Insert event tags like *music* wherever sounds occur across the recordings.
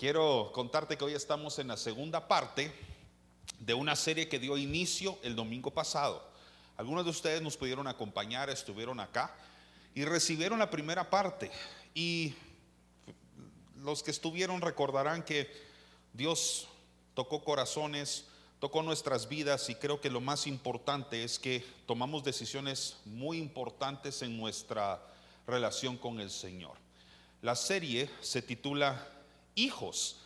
Quiero contarte que hoy estamos en la segunda parte de una serie que dio inicio el domingo pasado. Algunos de ustedes nos pudieron acompañar, estuvieron acá y recibieron la primera parte. Y los que estuvieron recordarán que Dios tocó corazones, tocó nuestras vidas y creo que lo más importante es que tomamos decisiones muy importantes en nuestra relación con el Señor. La serie se titula Hijos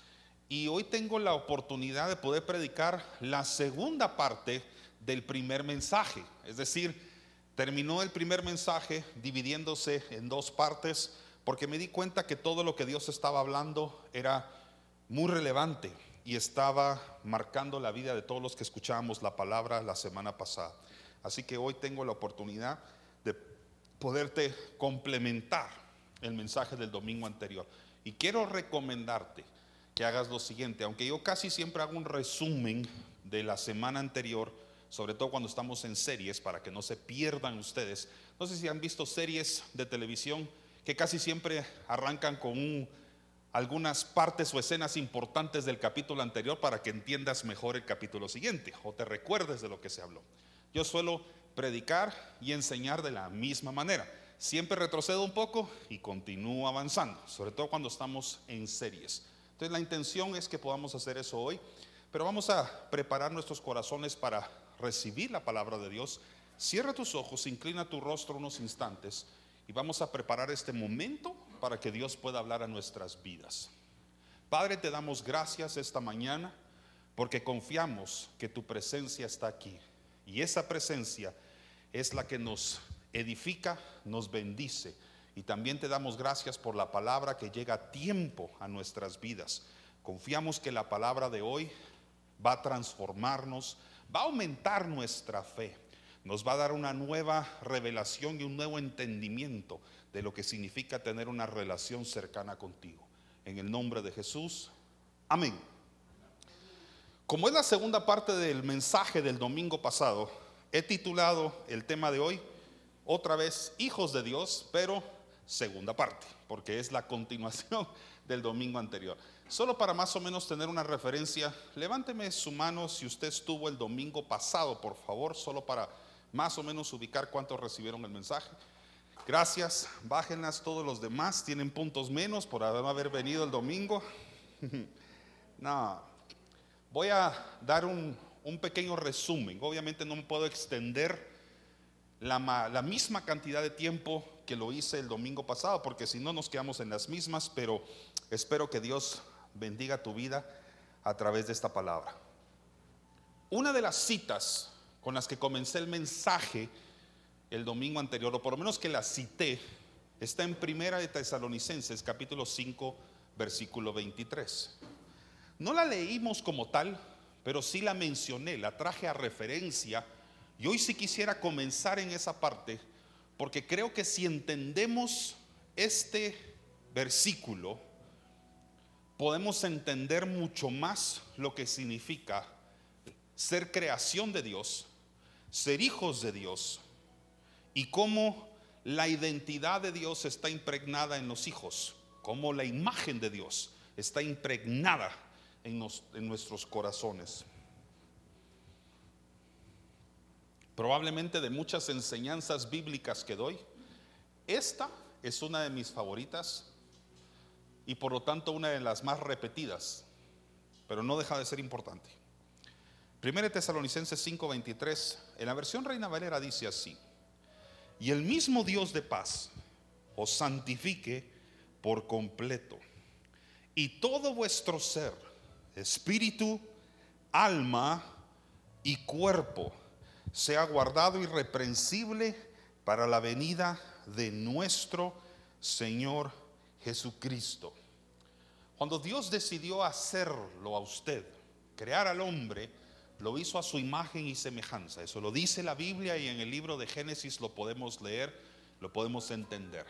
y hoy tengo la oportunidad de poder predicar la segunda parte del primer mensaje. Es decir, terminó el primer mensaje dividiéndose en dos partes porque me di cuenta que todo lo que Dios estaba hablando era muy relevante y estaba marcando la vida de todos los que escuchábamos la palabra la semana pasada. Así que hoy tengo la oportunidad de poderte complementar el mensaje del domingo anterior. Y quiero recomendarte que hagas lo siguiente, aunque yo casi siempre hago un resumen de la semana anterior, sobre todo cuando estamos en series, para que no se pierdan ustedes. No sé si han visto series de televisión que casi siempre arrancan con un algunas partes o escenas importantes del capítulo anterior para que entiendas mejor el capítulo siguiente o te recuerdes de lo que se habló. Yo suelo predicar y enseñar de la misma manera. Siempre retrocedo un poco y continúo avanzando, sobre todo cuando estamos en series. Entonces la intención es que podamos hacer eso hoy, pero vamos a preparar nuestros corazones para recibir la palabra de Dios. Cierra tus ojos, inclina tu rostro unos instantes y vamos a preparar este momento para que Dios pueda hablar a nuestras vidas. Padre, te damos gracias esta mañana porque confiamos que tu presencia está aquí. Y esa presencia es la que nos edifica, nos bendice. Y también te damos gracias por la palabra que llega a tiempo a nuestras vidas. Confiamos que la palabra de hoy va a transformarnos, va a aumentar nuestra fe, nos va a dar una nueva revelación y un nuevo entendimiento de lo que significa tener una relación cercana contigo. En el nombre de Jesús, amén. Como es la segunda parte del mensaje del domingo pasado, he titulado el tema de hoy, otra vez, Hijos de Dios, pero segunda parte, porque es la continuación *laughs* del domingo anterior. Solo para más o menos tener una referencia, levánteme su mano si usted estuvo el domingo pasado, por favor, solo para más o menos ubicar cuántos recibieron el mensaje. Gracias, bájenlas todos los demás, tienen puntos menos por haber venido el domingo. *laughs* no, voy a dar un, pequeño resumen. Obviamente no me puedo extender la, misma cantidad de tiempo que lo hice el domingo pasado, porque si no nos quedamos en las mismas, pero espero que Dios bendiga tu vida a través de esta palabra. Una de las citas con las que comencé el mensaje el domingo anterior, o por lo menos que la cité, está en Primera de Tesalonicenses, capítulo 5, versículo 23. No la leímos como tal, pero sí la mencioné, la traje a referencia. Y hoy sí quisiera comenzar en esa parte, porque creo que si entendemos este versículo, podemos entender mucho más lo que significa ser creación de Dios, ser hijos de Dios y cómo la identidad de Dios está impregnada en los hijos, cómo la imagen de Dios está impregnada en, nuestros corazones. Probablemente de muchas enseñanzas bíblicas que doy, esta es una de mis favoritas y por lo tanto una de las más repetidas, pero no deja de ser importante. 1 Tesalonicenses 5:23, en la versión Reina Valera dice así, y el mismo Dios de paz os santifique por completo. Y todo vuestro ser, espíritu, alma y cuerpo, sea guardado irreprensible para la venida de nuestro Señor Jesucristo. Cuando Dios decidió hacerlo a usted, crear al hombre, lo hizo a su imagen y semejanza. Eso lo dice la Biblia y en el libro de Génesis lo podemos leer, lo podemos entender.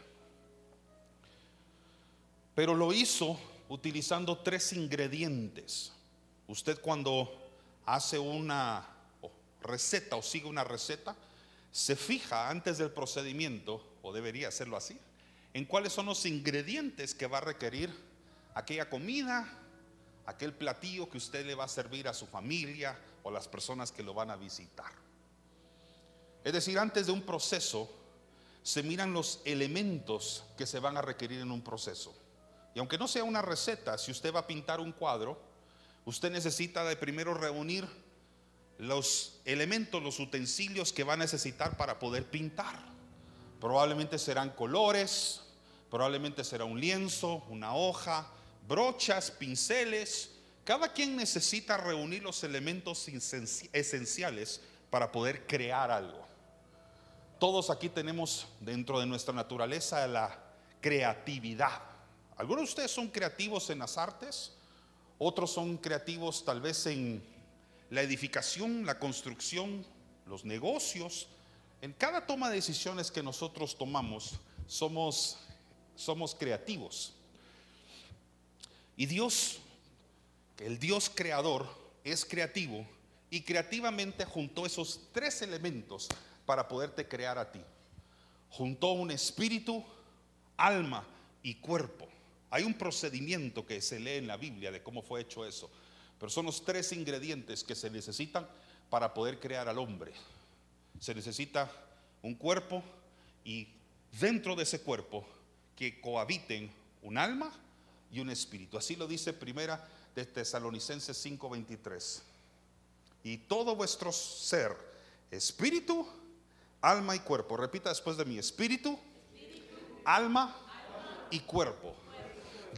Pero lo hizo utilizando tres ingredientes. Usted cuando hace una receta o sigue una receta, se fija antes del procedimiento, o debería hacerlo así, en cuáles son los ingredientes que va a requerir aquella comida aquel platillo que usted le va a servir a su familia o las personas que lo van a visitar. Es decir, antes de un proceso se miran los elementos que se van a requerir en un proceso. Y aunque no sea una receta, si usted va a pintar un cuadro, usted necesita de primero reunir los elementos, los utensilios que va a necesitar para poder pintar. Probablemente serán colores, probablemente será un lienzo, una hoja, brochas, pinceles. Cada quien necesita reunir los elementos esenciales para poder crear algo. Todos aquí tenemos dentro de nuestra naturaleza la creatividad. Algunos de ustedes son creativos en las artes, otros son creativos tal vez en la edificación, la construcción, los negocios. En cada toma de decisiones que nosotros tomamos somos, somos creativos. Y Dios, el Dios creador, es creativo y creativamente juntó esos tres elementos para poderte crear a ti. Juntó un espíritu, alma y cuerpo. Hay un procedimiento que se lee en la Biblia de cómo fue hecho eso, pero son los tres ingredientes que se necesitan para poder crear al hombre. Se necesita un cuerpo y dentro de ese cuerpo que cohabiten un alma y un espíritu. Así lo dice primera de Tesalonicenses 5:23. Y todo vuestro ser, espíritu, alma y cuerpo. Repita después de mí, espíritu, alma, y cuerpo.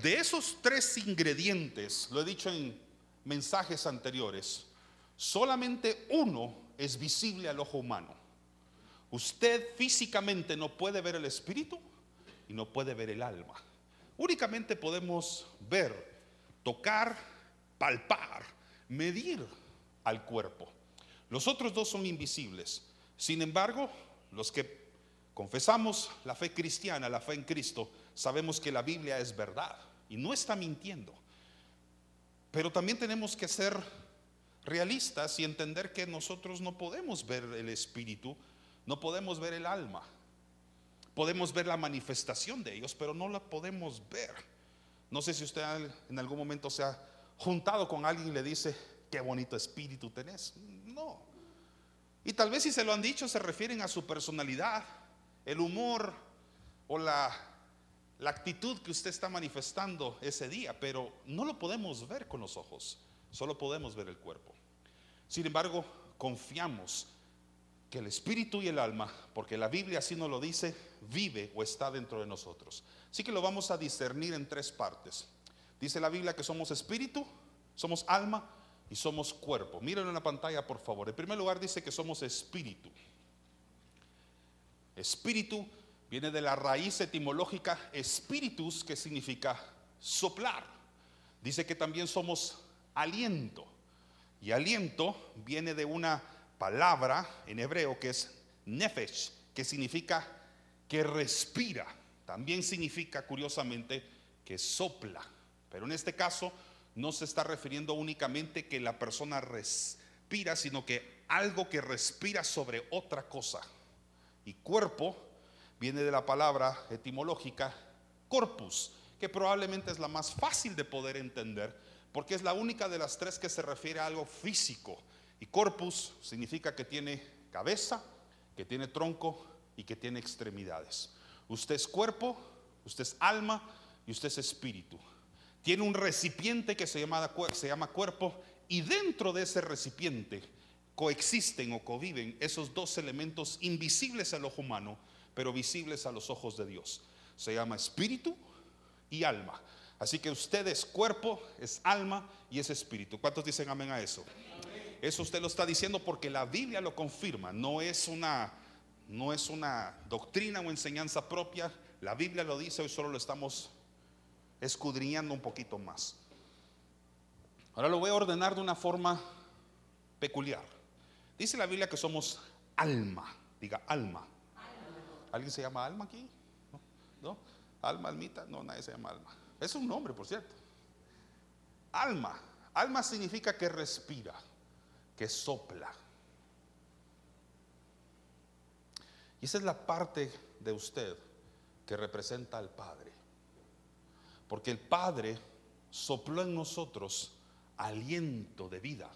De esos tres ingredientes, lo he dicho en mensajes anteriores, solamente uno es visible al ojo humano. Usted físicamente no puede ver el espíritu y no puede ver el alma. Únicamente podemos ver, tocar, palpar, medir al cuerpo. Los otros dos son invisibles. Sin embargo, los que confesamos la fe cristiana, la fe en Cristo, sabemos que la Biblia es verdad y no está mintiendo. Pero también tenemos que ser realistas y entender que nosotros no podemos ver el espíritu, no podemos ver el alma. Podemos ver la manifestación de ellos, pero no la podemos ver. No sé si usted en algún momento se ha juntado con alguien y le dice, qué bonito espíritu tenés. No, y tal vez si se lo han dicho se refieren a su personalidad, el humor o la, la actitud que usted está manifestando ese día, pero no lo podemos ver con los ojos, solo podemos ver el cuerpo. Sin embargo, confiamos que el espíritu y el alma, porque la Biblia así nos lo dice, vive o está dentro de nosotros. Así que lo vamos a discernir en tres partes. Dice la Biblia que somos espíritu, somos alma y somos cuerpo. Miren en la pantalla, por favor. En primer lugar dice que somos espíritu. Espíritu viene de la raíz etimológica espíritus, que significa soplar. Dice que también somos aliento. Y aliento viene de una palabra en hebreo que es nefesh, que significa que respira. También significa, curiosamente, que sopla. Pero en este caso no se está refiriendo únicamente que la persona respira, sino que algo que respira sobre otra cosa. Y cuerpo viene de la palabra etimológica corpus, que probablemente es la más fácil de poder entender, porque es la única de las tres que se refiere a algo físico. Y corpus significa que tiene cabeza, que tiene tronco y que tiene extremidades. Usted es cuerpo, usted es alma y usted es espíritu tiene un recipiente que se llama, se llama cuerpo y dentro de ese recipiente coexisten o conviven esos dos elementos invisibles al ojo humano, pero visibles a los ojos de Dios. Se llama espíritu y alma. Así que usted es cuerpo, es alma y es espíritu. ¿Cuántos dicen amén a eso? Eso usted lo está diciendo porque la Biblia lo confirma, no es una no es una doctrina o enseñanza propia, la Biblia lo dice, hoy solo lo estamos escudriñando un poquito más. Ahora lo voy a ordenar de una forma peculiar. Dice la Biblia que somos alma. Diga alma. ¿Alguien se llama alma aquí? ¿No? ¿Alma, almita? No, nadie se llama alma. Es un nombre, por cierto. Alma. Alma significa que respira, que sopla. Y esa es la parte de usted que representa al Padre. Porque el Padre sopló en nosotros aliento de vida.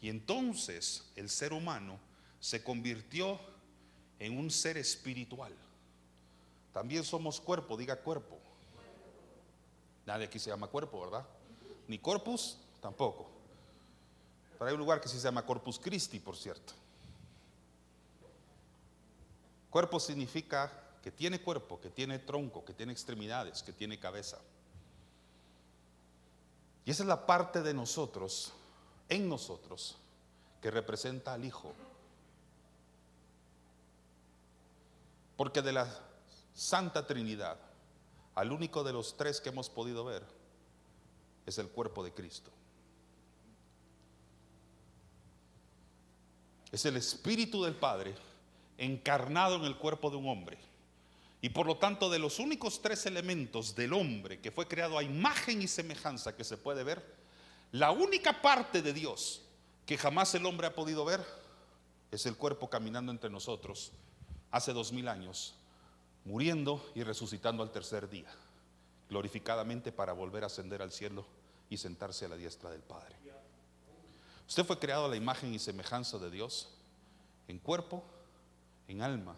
Y entonces el ser humano se convirtió en un ser espiritual. También somos cuerpo, diga cuerpo. Nadie aquí se llama cuerpo, ¿verdad? Ni corpus tampoco. Pero hay un lugar que sí se llama Corpus Christi, por cierto. Cuerpo significa que tiene cuerpo, que tiene tronco, que tiene extremidades, que tiene cabeza. Y esa es la parte de nosotros, en nosotros, que representa al Hijo. Porque de la Santa Trinidad, al único de los tres que hemos podido ver, es el cuerpo de Cristo. Es el Espíritu del Padre encarnado en el cuerpo de un hombre. Y por lo tanto, de los únicos tres elementos del hombre que fue creado a imagen y semejanza que se puede ver, la única parte de Dios que jamás el hombre ha podido ver es el cuerpo caminando entre nosotros hace dos mil años, muriendo y resucitando al tercer día, glorificadamente para volver a ascender al cielo y sentarse a la diestra del Padre. Usted fue creado a la imagen y semejanza de Dios en cuerpo, en alma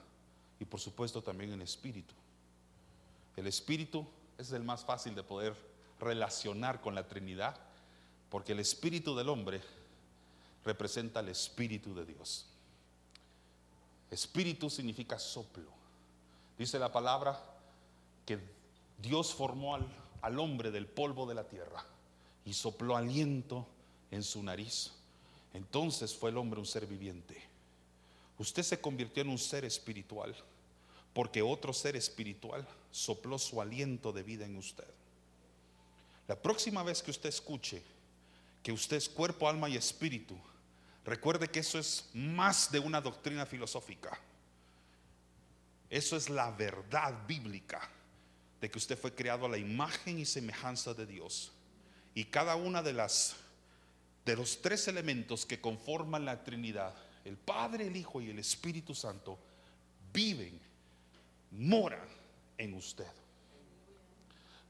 y por supuesto también en espíritu. El espíritu es el más fácil de poder relacionar con la Trinidad porque el espíritu del hombre representa el espíritu de Dios. Espíritu significa soplo. Dice la palabra que Dios formó al, al hombre del polvo de la tierra y sopló aliento en su nariz. Entonces fue el hombre un ser viviente. Usted se convirtió en un ser espiritual porque otro ser espiritual sopló su aliento de vida en usted. La próxima vez que usted escuche que usted es cuerpo, alma y espíritu, recuerde que eso es más de una doctrina filosófica. Eso es la verdad bíblica de que usted fue creado a la imagen y semejanza de Dios. Y cada una de las de los tres elementos que conforman la Trinidad, el Padre, el Hijo y el Espíritu Santo, viven, moran en usted.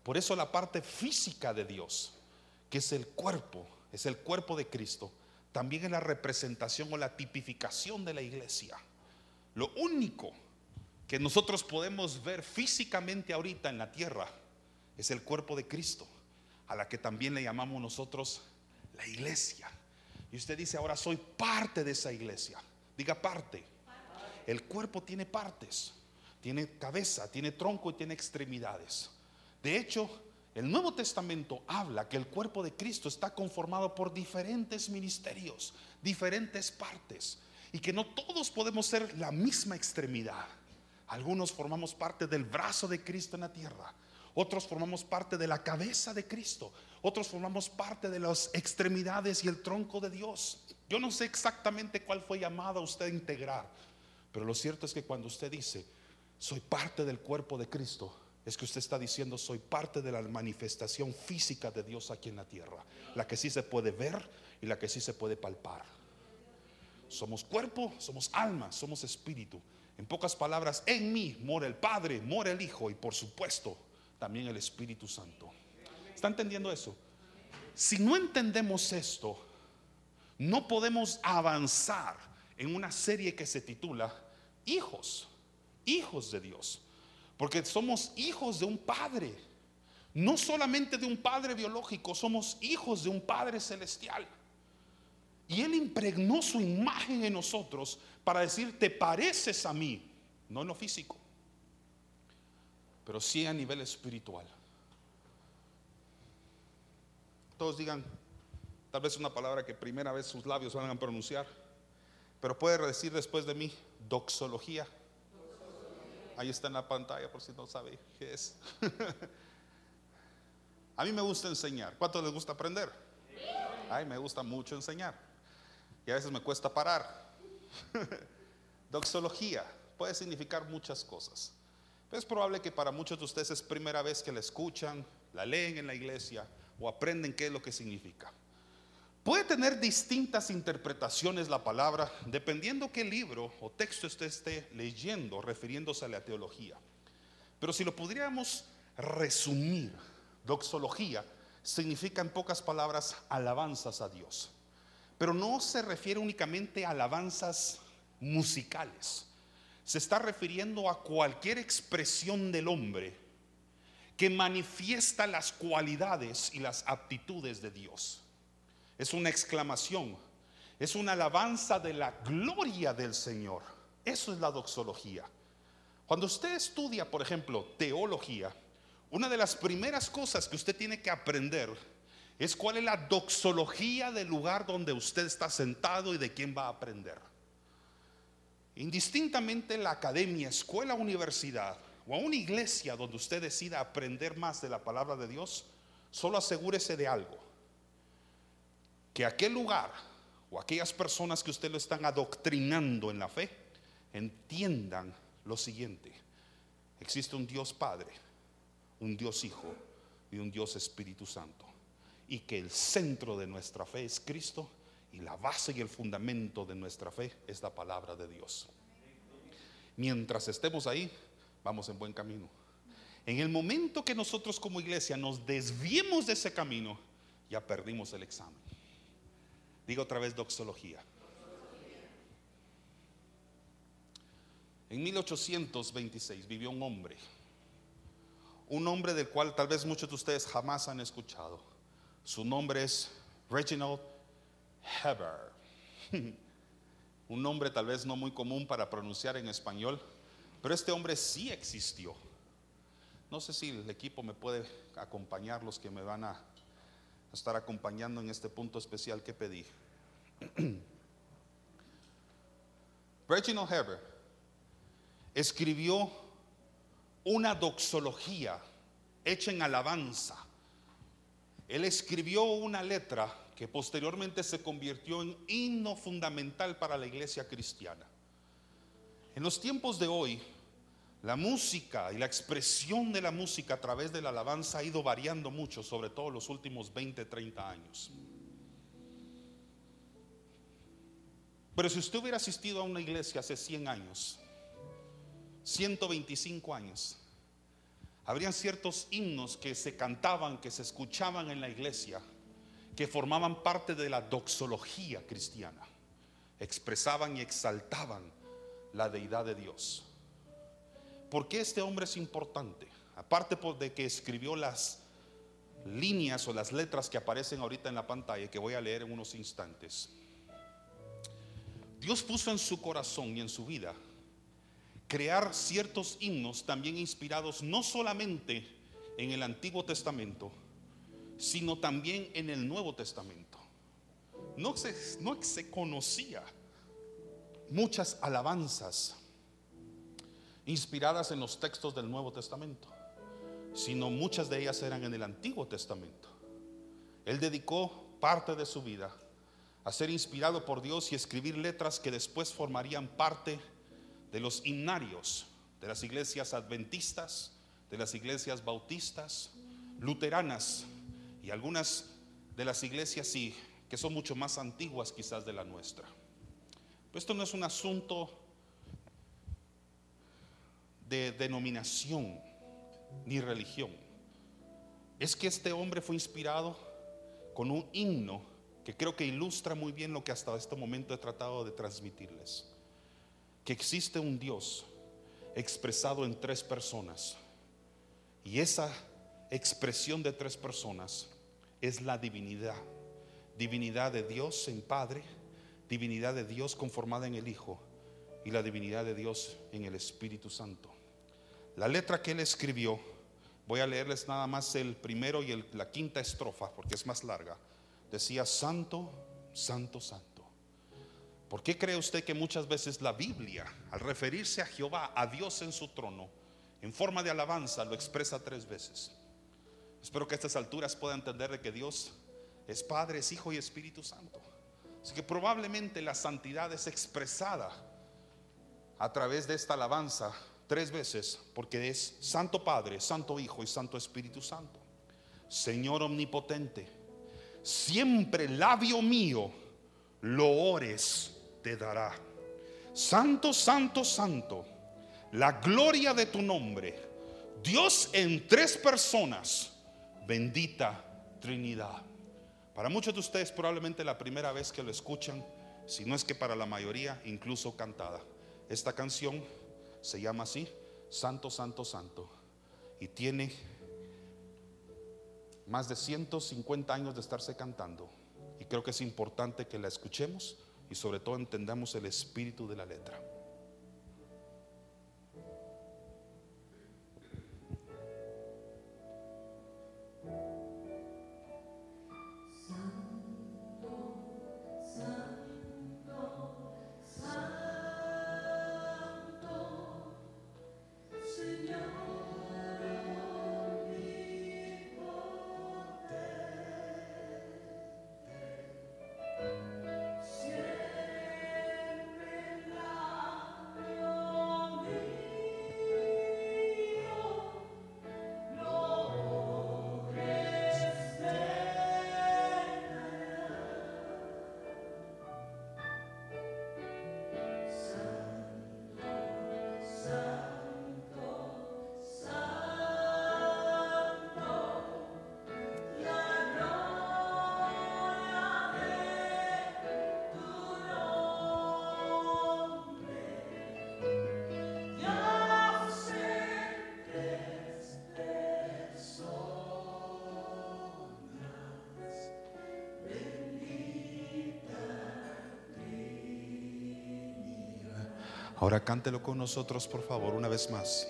Por eso la parte física de Dios, que es el cuerpo, es el cuerpo de Cristo, también es la representación o la tipificación de la iglesia. Lo único que nosotros podemos ver físicamente ahorita en la tierra es el cuerpo de Cristo, a la que también le llamamos nosotros la iglesia. Y usted dice, ahora soy parte de esa iglesia. Diga parte. El cuerpo tiene partes. Tiene cabeza, tiene tronco y tiene extremidades. De hecho, el Nuevo Testamento habla que el cuerpo de Cristo está conformado por diferentes ministerios, diferentes partes, y que no todos podemos ser la misma extremidad. Algunos formamos parte del brazo de Cristo en la tierra, otros formamos parte de la cabeza de Cristo, otros formamos parte de las extremidades y el tronco de Dios. Yo no sé exactamente cuál fue llamado a usted a integrar, pero lo cierto es que cuando usted dice, soy parte del cuerpo de Cristo, es que usted está diciendo, soy parte de la manifestación física de Dios aquí en la tierra, la que sí se puede ver y la que sí se puede palpar. Somos cuerpo, somos alma, somos espíritu. En pocas palabras, en mí mora el Padre, mora el Hijo y por supuesto también el Espíritu Santo. ¿Está entendiendo eso? Si no entendemos esto, no podemos avanzar en una serie que se titula Hijos, hijos de Dios. Porque somos hijos de un Padre. No solamente de un Padre biológico, somos hijos de un Padre celestial. Y Él impregnó su imagen en nosotros para decir, te pareces a mí, no en lo físico, pero sí a nivel espiritual. Todos digan, tal vez una palabra que primera vez sus labios van a pronunciar, pero puede decir después de mí, doxología. Ahí está en la pantalla por si no sabe qué es. *laughs* a mí me gusta enseñar. ¿Cuánto les gusta aprender? Ay, me gusta mucho enseñar. Y a veces me cuesta parar. *laughs* Doxología puede significar muchas cosas. es probable que para muchos de ustedes es primera vez que la escuchan, la leen en la iglesia o aprenden qué es lo que significa. Puede tener distintas interpretaciones la palabra dependiendo qué libro o texto usted esté leyendo refiriéndose a la teología. Pero si lo podríamos resumir, doxología significa en pocas palabras alabanzas a Dios. Pero no se refiere únicamente a alabanzas musicales. Se está refiriendo a cualquier expresión del hombre que manifiesta las cualidades y las aptitudes de Dios. Es una exclamación, es una alabanza de la gloria del Señor. Eso es la doxología. Cuando usted estudia, por ejemplo, teología, una de las primeras cosas que usted tiene que aprender es cuál es la doxología del lugar donde usted está sentado y de quién va a aprender. Indistintamente la academia, escuela, universidad o a una iglesia donde usted decida aprender más de la palabra de Dios, solo asegúrese de algo, que aquel lugar o aquellas personas que usted lo están adoctrinando en la fe entiendan lo siguiente, existe un Dios Padre, un Dios Hijo y un Dios Espíritu Santo y que el centro de nuestra fe es Cristo y la base y el fundamento de nuestra fe es la palabra de Dios. Mientras estemos ahí, vamos en buen camino. En el momento que nosotros como iglesia nos desviemos de ese camino, ya perdimos el examen. Digo otra vez doxología. En 1826 vivió un hombre, un hombre del cual tal vez muchos de ustedes jamás han escuchado. Su nombre es Reginald Heber. *laughs* Un nombre tal vez no muy común para pronunciar en español, pero este hombre sí existió. No sé si el equipo me puede acompañar, los que me van a estar acompañando en este punto especial que pedí. *clears throat* Reginald Heber escribió una doxología hecha en alabanza él escribió una letra que posteriormente se convirtió en himno fundamental para la iglesia cristiana. En los tiempos de hoy, la música y la expresión de la música a través de la alabanza ha ido variando mucho, sobre todo los últimos 20, 30 años. Pero si usted hubiera asistido a una iglesia hace 100 años, 125 años, habrían ciertos himnos que se cantaban, que se escuchaban en la iglesia, que formaban parte de la doxología cristiana. Expresaban y exaltaban la deidad de Dios. ¿Por qué este hombre es importante? Aparte de que escribió las líneas o las letras que aparecen ahorita en la pantalla, que voy a leer en unos instantes. Dios puso en su corazón y en su vida crear ciertos himnos también inspirados no solamente en el Antiguo Testamento, sino también en el Nuevo Testamento. No se, no se conocía muchas alabanzas inspiradas en los textos del Nuevo Testamento, sino muchas de ellas eran en el Antiguo Testamento. Él dedicó parte de su vida a ser inspirado por Dios y escribir letras que después formarían parte de los himnarios de las iglesias adventistas, de las iglesias bautistas, luteranas y algunas de las iglesias sí, que son mucho más antiguas quizás de la nuestra. Pero esto no es un asunto de denominación ni religión. Es que este hombre fue inspirado con un himno que creo que ilustra muy bien lo que hasta este momento he tratado de transmitirles que existe un Dios expresado en tres personas. Y esa expresión de tres personas es la divinidad. Divinidad de Dios en Padre, divinidad de Dios conformada en el Hijo y la divinidad de Dios en el Espíritu Santo. La letra que él escribió, voy a leerles nada más el primero y la quinta estrofa porque es más larga. Decía, Santo, Santo, Santo ¿Por qué cree usted que muchas veces la Biblia, al referirse a Jehová, a Dios en su trono, en forma de alabanza, lo expresa tres veces? Espero que a estas alturas pueda entender de que Dios es Padre, es Hijo y Espíritu Santo. Así que probablemente la santidad es expresada a través de esta alabanza tres veces, porque es Santo Padre, Santo Hijo y Santo Espíritu Santo. Señor omnipotente, siempre labio mío lo ores te dará. Santo, santo, santo, la gloria de tu nombre. Dios en tres personas, bendita Trinidad. Para muchos de ustedes probablemente la primera vez que lo escuchan, si no es que para la mayoría incluso cantada. Esta canción se llama así, Santo, Santo, Santo, y tiene más de 150 años de estarse cantando. Y creo que es importante que la escuchemos y sobre todo entendamos el espíritu de la letra. Ahora cántelo con nosotros, por favor, una vez más.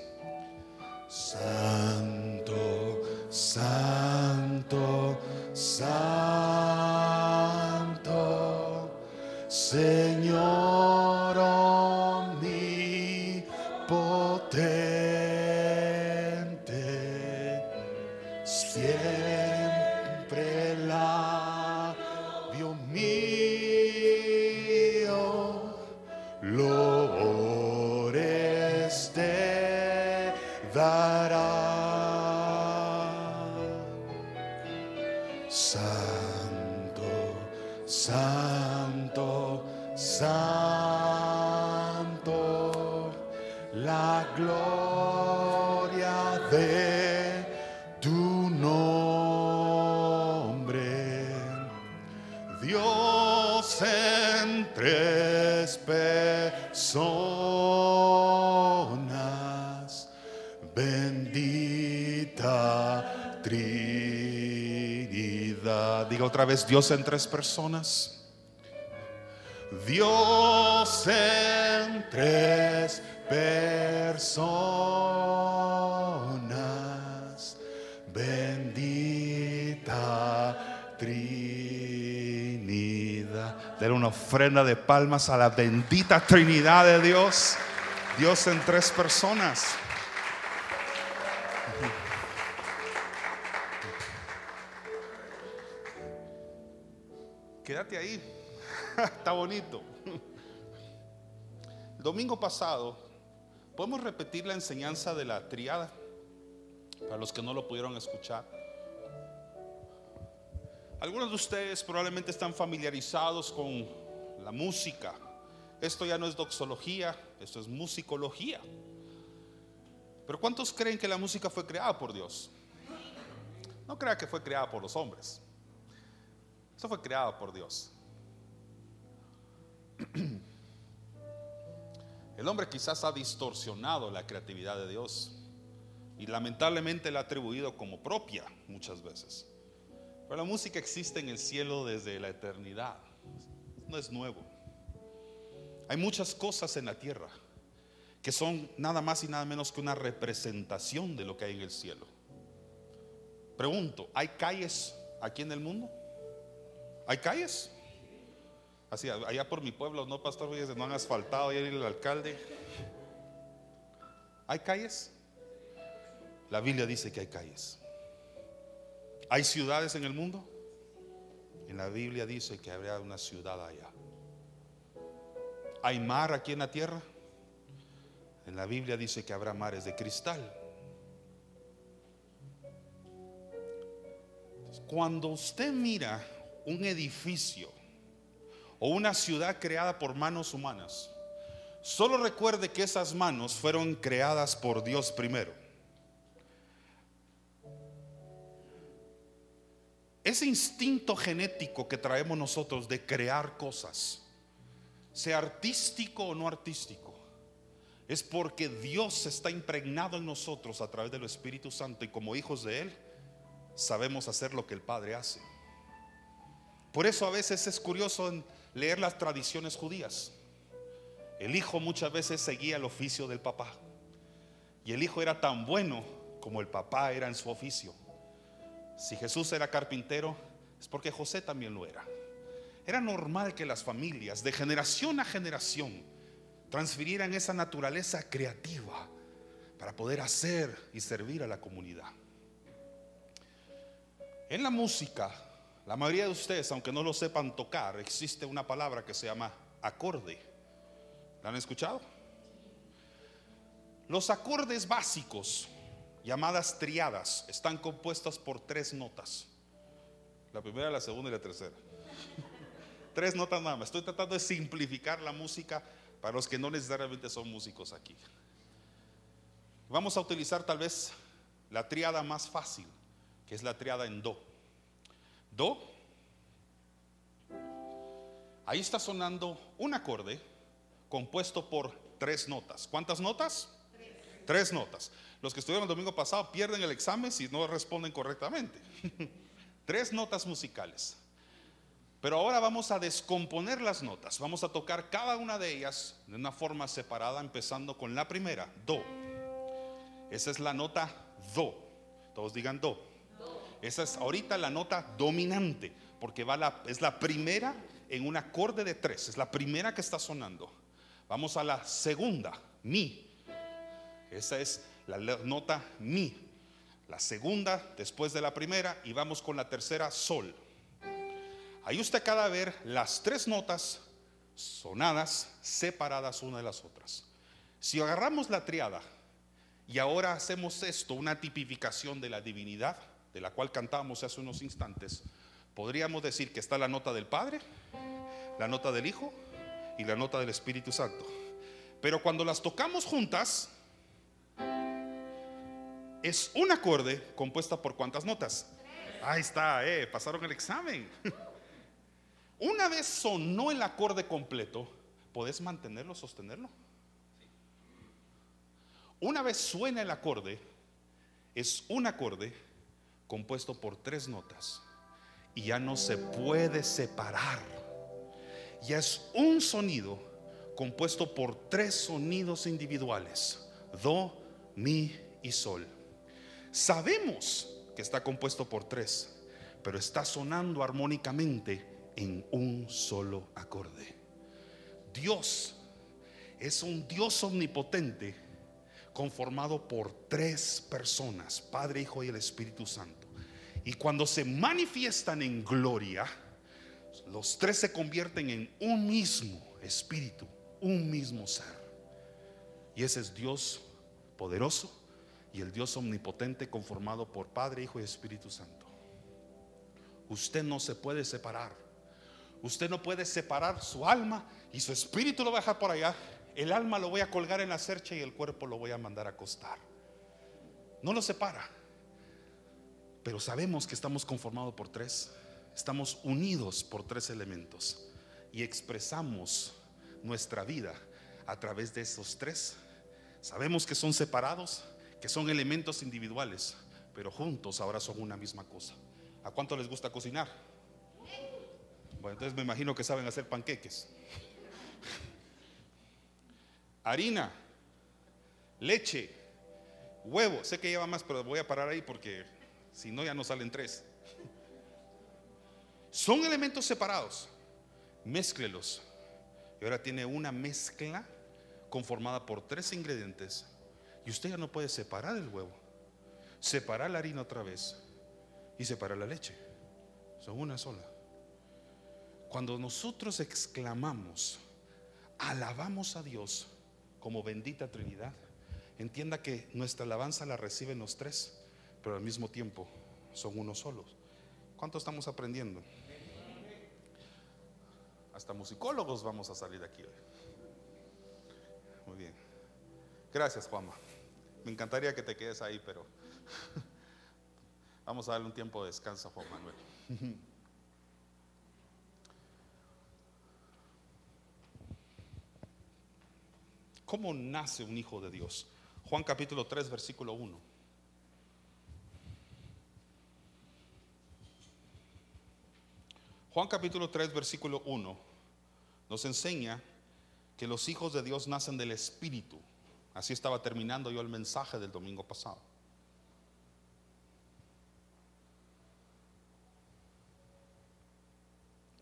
Santo, santo, la gloria otra vez, Dios en tres personas. Dios en tres personas, bendita Trinidad. Dar una ofrenda de palmas a la bendita Trinidad de Dios. Dios en tres personas. Quédate ahí. *laughs* Está bonito. *laughs* El domingo pasado, podemos repetir la enseñanza de la triada para los que no lo pudieron escuchar. Algunos de ustedes probablemente están familiarizados con la música. Esto ya no es doxología, esto es musicología. Pero ¿cuántos creen que la música fue creada por Dios? No crea que fue creada por los hombres. Eso fue creado por Dios. El hombre quizás ha distorsionado la creatividad de Dios y lamentablemente la ha atribuido como propia muchas veces. Pero la música existe en el cielo desde la eternidad. No es nuevo. Hay muchas cosas en la tierra que son nada más y nada menos que una representación de lo que hay en el cielo. Pregunto, ¿hay calles aquí en el mundo? ¿Hay calles? Así, allá por mi pueblo, no, pastor, no han asfaltado, ya el alcalde. ¿Hay calles? La Biblia dice que hay calles. ¿Hay ciudades en el mundo? En la Biblia dice que habrá una ciudad allá. ¿Hay mar aquí en la tierra? En la Biblia dice que habrá mares de cristal. Cuando usted mira un edificio o una ciudad creada por manos humanas, solo recuerde que esas manos fueron creadas por Dios primero. ese instinto genético que traemos nosotros de crear cosas, sea artístico o no artístico, es porque Dios está impregnado en nosotros a través del Espíritu Santo y como hijos de Él sabemos hacer lo que el Padre hace. Por eso a veces es curioso leer las tradiciones judías. El hijo muchas veces seguía el oficio del papá. Y el hijo era tan bueno como el papá era en su oficio. Si Jesús era carpintero, es porque José también lo era. Era normal que las familias, de generación a generación, transfirieran esa naturaleza creativa para poder hacer y servir a la comunidad. En la música, la mayoría de ustedes, aunque no lo sepan tocar, existe una palabra que se llama acorde. ¿La han escuchado? Los acordes básicos llamadas triadas, están compuestas por tres notas. La primera, la segunda y la tercera. *laughs* tres notas nada más. Estoy tratando de simplificar la música para los que no necesariamente son músicos aquí. Vamos a utilizar tal vez la triada más fácil, que es la triada en Do. Do. Ahí está sonando un acorde compuesto por tres notas. ¿Cuántas notas? Tres notas. Los que estuvieron el domingo pasado pierden el examen si no responden correctamente. *laughs* Tres notas musicales. Pero ahora vamos a descomponer las notas. Vamos a tocar cada una de ellas de una forma separada, empezando con la primera, Do. Esa es la nota Do. Todos digan Do. Esa es ahorita la nota dominante, porque va es la primera en un acorde de tres. Es la primera que está sonando. Vamos a la segunda, Mi. Esa es la nota Mi. La segunda después de la primera y vamos con la tercera Sol. Ahí usted de ver las tres notas sonadas separadas una de las otras. Si agarramos la triada y ahora hacemos esto, una tipificación de la divinidad, la cual cantamos hace unos instantes, podríamos decir que está la nota del Padre, la nota del Hijo y la nota del Espíritu Santo. Pero cuando las tocamos juntas, es un acorde compuesta por cuántas notas. Ahí está, eh, pasaron el examen. *laughs* Una vez sonó el acorde completo, ¿podés mantenerlo, sostenerlo? Una vez suena el acorde, es un acorde compuesto por tres notas y ya no se puede separar. Ya es un sonido compuesto por tres sonidos individuales, do, mi y sol. Sabemos que está compuesto por tres, pero está sonando armónicamente en un solo acorde. Dios es un Dios omnipotente conformado por tres personas, Padre, Hijo y el Espíritu Santo. Y cuando se manifiestan en gloria, los tres se convierten en un mismo espíritu, un mismo ser. Y ese es Dios poderoso, y el Dios omnipotente conformado por Padre, Hijo y Espíritu Santo. Usted no se puede separar. Usted no puede separar su alma y su espíritu lo va a dejar por allá. El alma lo voy a colgar en la cercha y el cuerpo lo voy a mandar a acostar. No lo separa. Pero sabemos que estamos conformados por tres. Estamos unidos por tres elementos. Y expresamos nuestra vida a través de esos tres. Sabemos que son separados, que son elementos individuales, pero juntos ahora son una misma cosa. ¿A cuánto les gusta cocinar? Bueno, entonces me imagino que saben hacer panqueques. Harina, leche, huevo. Sé que lleva más, pero voy a parar ahí porque si no ya no salen tres. Son elementos separados. Mézclelos. Y ahora tiene una mezcla conformada por tres ingredientes y usted ya no puede separar el huevo, separar la harina otra vez y separar la leche. Son una sola. Cuando nosotros exclamamos, alabamos a Dios como bendita Trinidad, entienda que nuestra alabanza la reciben los tres, pero al mismo tiempo son uno solos. ¿Cuánto estamos aprendiendo? Hasta musicólogos vamos a salir de aquí hoy. Muy bien. Gracias, Juanma. Me encantaría que te quedes ahí, pero *laughs* vamos a darle un tiempo de descanso a Juan Manuel. *laughs* ¿Cómo nace un hijo de Dios? Juan capítulo 3, versículo 1. Juan capítulo 3, versículo 1 nos enseña que los hijos de Dios nacen del Espíritu. Así estaba terminando yo el mensaje del domingo pasado.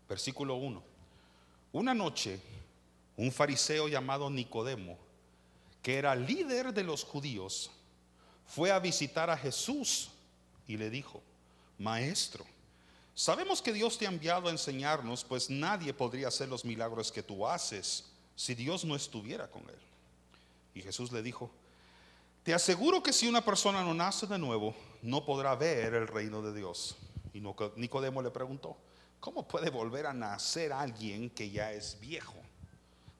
Versículo 1. Una noche, un fariseo llamado Nicodemo, que era líder de los judíos, fue a visitar a Jesús y le dijo, Maestro, sabemos que Dios te ha enviado a enseñarnos, pues nadie podría hacer los milagros que tú haces si Dios no estuviera con él. Y Jesús le dijo, te aseguro que si una persona no nace de nuevo, no podrá ver el reino de Dios. Y Nicodemo le preguntó, ¿Cómo puede volver a nacer alguien que ya es viejo?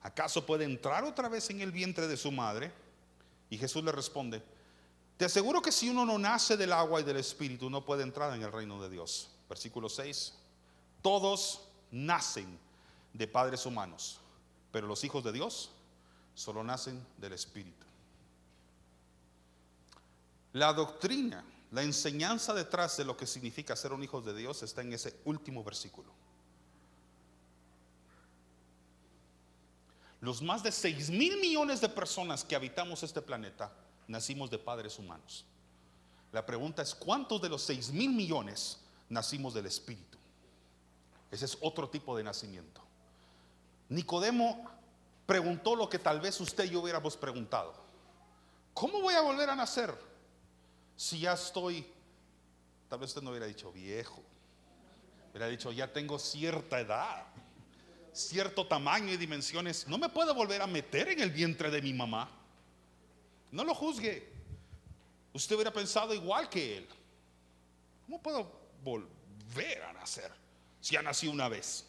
¿Acaso puede entrar otra vez en el vientre de su madre? Y Jesús le responde, te aseguro que si uno no nace del agua y del espíritu, no puede entrar en el reino de Dios. Versículo 6, todos nacen de padres humanos, pero los hijos de Dios solo nacen del espíritu. La doctrina la enseñanza detrás de lo que significa ser un hijo de Dios está en ese último versículo. Los más de 6 mil millones de personas que habitamos este planeta nacimos de padres humanos. La pregunta es, ¿cuántos de los 6 mil millones nacimos del Espíritu? Ese es otro tipo de nacimiento. Nicodemo preguntó lo que tal vez usted y yo hubiéramos preguntado. ¿Cómo voy a volver a nacer? Si ya estoy, tal vez usted no hubiera dicho viejo, hubiera dicho ya tengo cierta edad, cierto tamaño y dimensiones, no me puedo volver a meter en el vientre de mi mamá. No lo juzgue. Usted hubiera pensado igual que él. ¿Cómo puedo volver a nacer si ya nací una vez?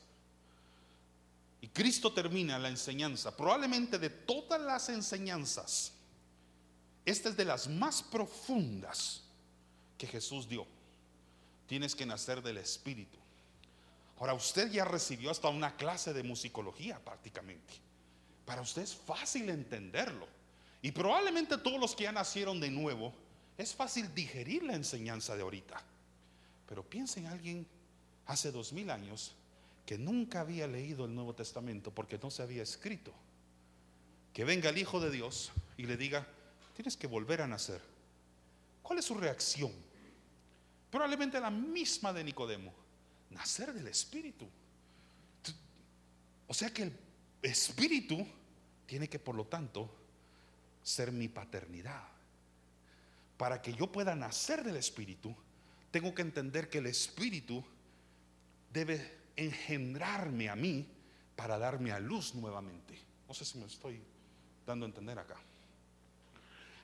Y Cristo termina la enseñanza, probablemente de todas las enseñanzas esta es de las más profundas que Jesús dio. Tienes que nacer del Espíritu. Ahora usted ya recibió hasta una clase de musicología prácticamente. Para usted es fácil entenderlo. Y probablemente todos los que ya nacieron de nuevo, es fácil digerir la enseñanza de ahorita. Pero piensen en alguien hace dos mil años que nunca había leído el Nuevo Testamento porque no se había escrito. Que venga el Hijo de Dios y le diga, tienes que volver a nacer. ¿Cuál es su reacción? Probablemente la misma de Nicodemo, nacer del Espíritu. O sea que el Espíritu tiene que, por lo tanto, ser mi paternidad. Para que yo pueda nacer del Espíritu, tengo que entender que el Espíritu debe engendrarme a mí para darme a luz nuevamente. No sé si me estoy dando a entender acá.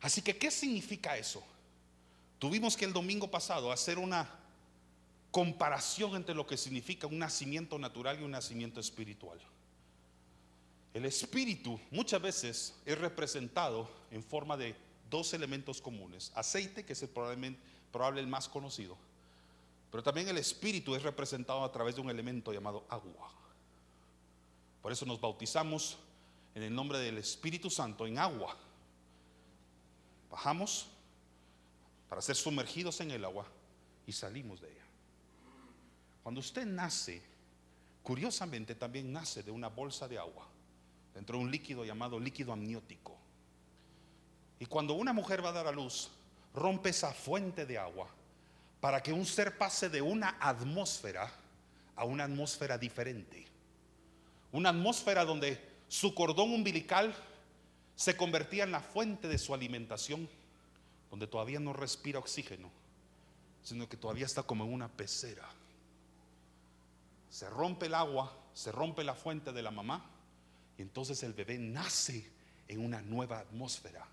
Así que, ¿qué significa eso? Tuvimos que el domingo pasado hacer una comparación entre lo que significa un nacimiento natural y un nacimiento espiritual. El espíritu muchas veces es representado en forma de dos elementos comunes. Aceite, que es el probablemente probable el más conocido, pero también el espíritu es representado a través de un elemento llamado agua. Por eso nos bautizamos en el nombre del Espíritu Santo en agua Bajamos para ser sumergidos en el agua y salimos de ella. Cuando usted nace, curiosamente también nace de una bolsa de agua, dentro de un líquido llamado líquido amniótico. Y cuando una mujer va a dar a luz, rompe esa fuente de agua para que un ser pase de una atmósfera a una atmósfera diferente. Una atmósfera donde su cordón umbilical se convertía en la fuente de su alimentación, donde todavía no respira oxígeno, sino que todavía está como en una pecera. Se rompe el agua, se rompe la fuente de la mamá, y entonces el bebé nace en una nueva atmósfera.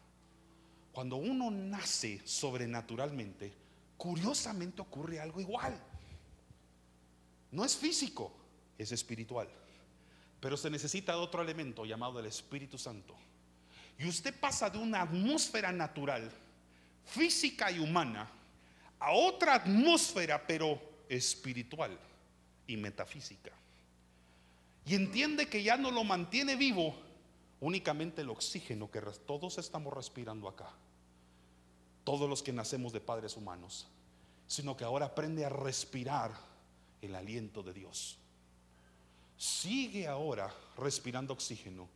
Cuando uno nace sobrenaturalmente, curiosamente ocurre algo igual. No es físico, es espiritual. Pero se necesita otro elemento llamado el Espíritu Santo y usted pasa de una atmósfera natural, física y humana, a otra atmósfera, pero espiritual y metafísica. Y entiende que ya no lo mantiene vivo únicamente el oxígeno que todos estamos respirando acá, todos los que nacemos de padres humanos, sino que ahora aprende a respirar el aliento de Dios. Sigue ahora respirando oxígeno,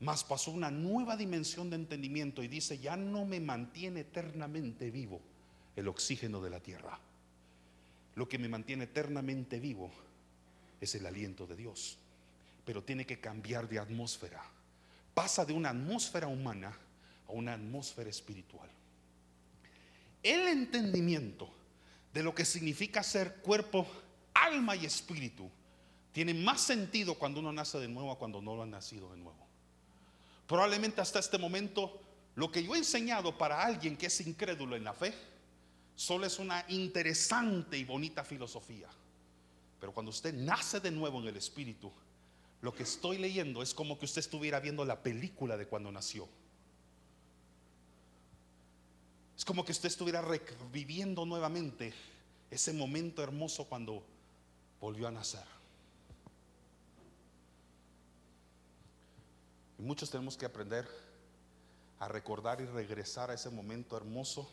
mas pasó una nueva dimensión de entendimiento y dice, ya no me mantiene eternamente vivo el oxígeno de la tierra. Lo que me mantiene eternamente vivo es el aliento de Dios, pero tiene que cambiar de atmósfera pasa de una atmósfera humana a una atmósfera espiritual. El entendimiento de lo que significa ser cuerpo, alma y espíritu tiene más sentido cuando uno nace de nuevo a cuando no lo ha nacido de nuevo. Probablemente hasta este momento lo que yo he enseñado para alguien que es incrédulo en la fe solo es una interesante y bonita filosofía. Pero cuando usted nace de nuevo en el espíritu, lo que estoy leyendo es como que usted estuviera viendo la película de cuando nació. Es como que usted estuviera reviviendo nuevamente ese momento hermoso cuando volvió a nacer. Y muchos tenemos que aprender a recordar y regresar a ese momento hermoso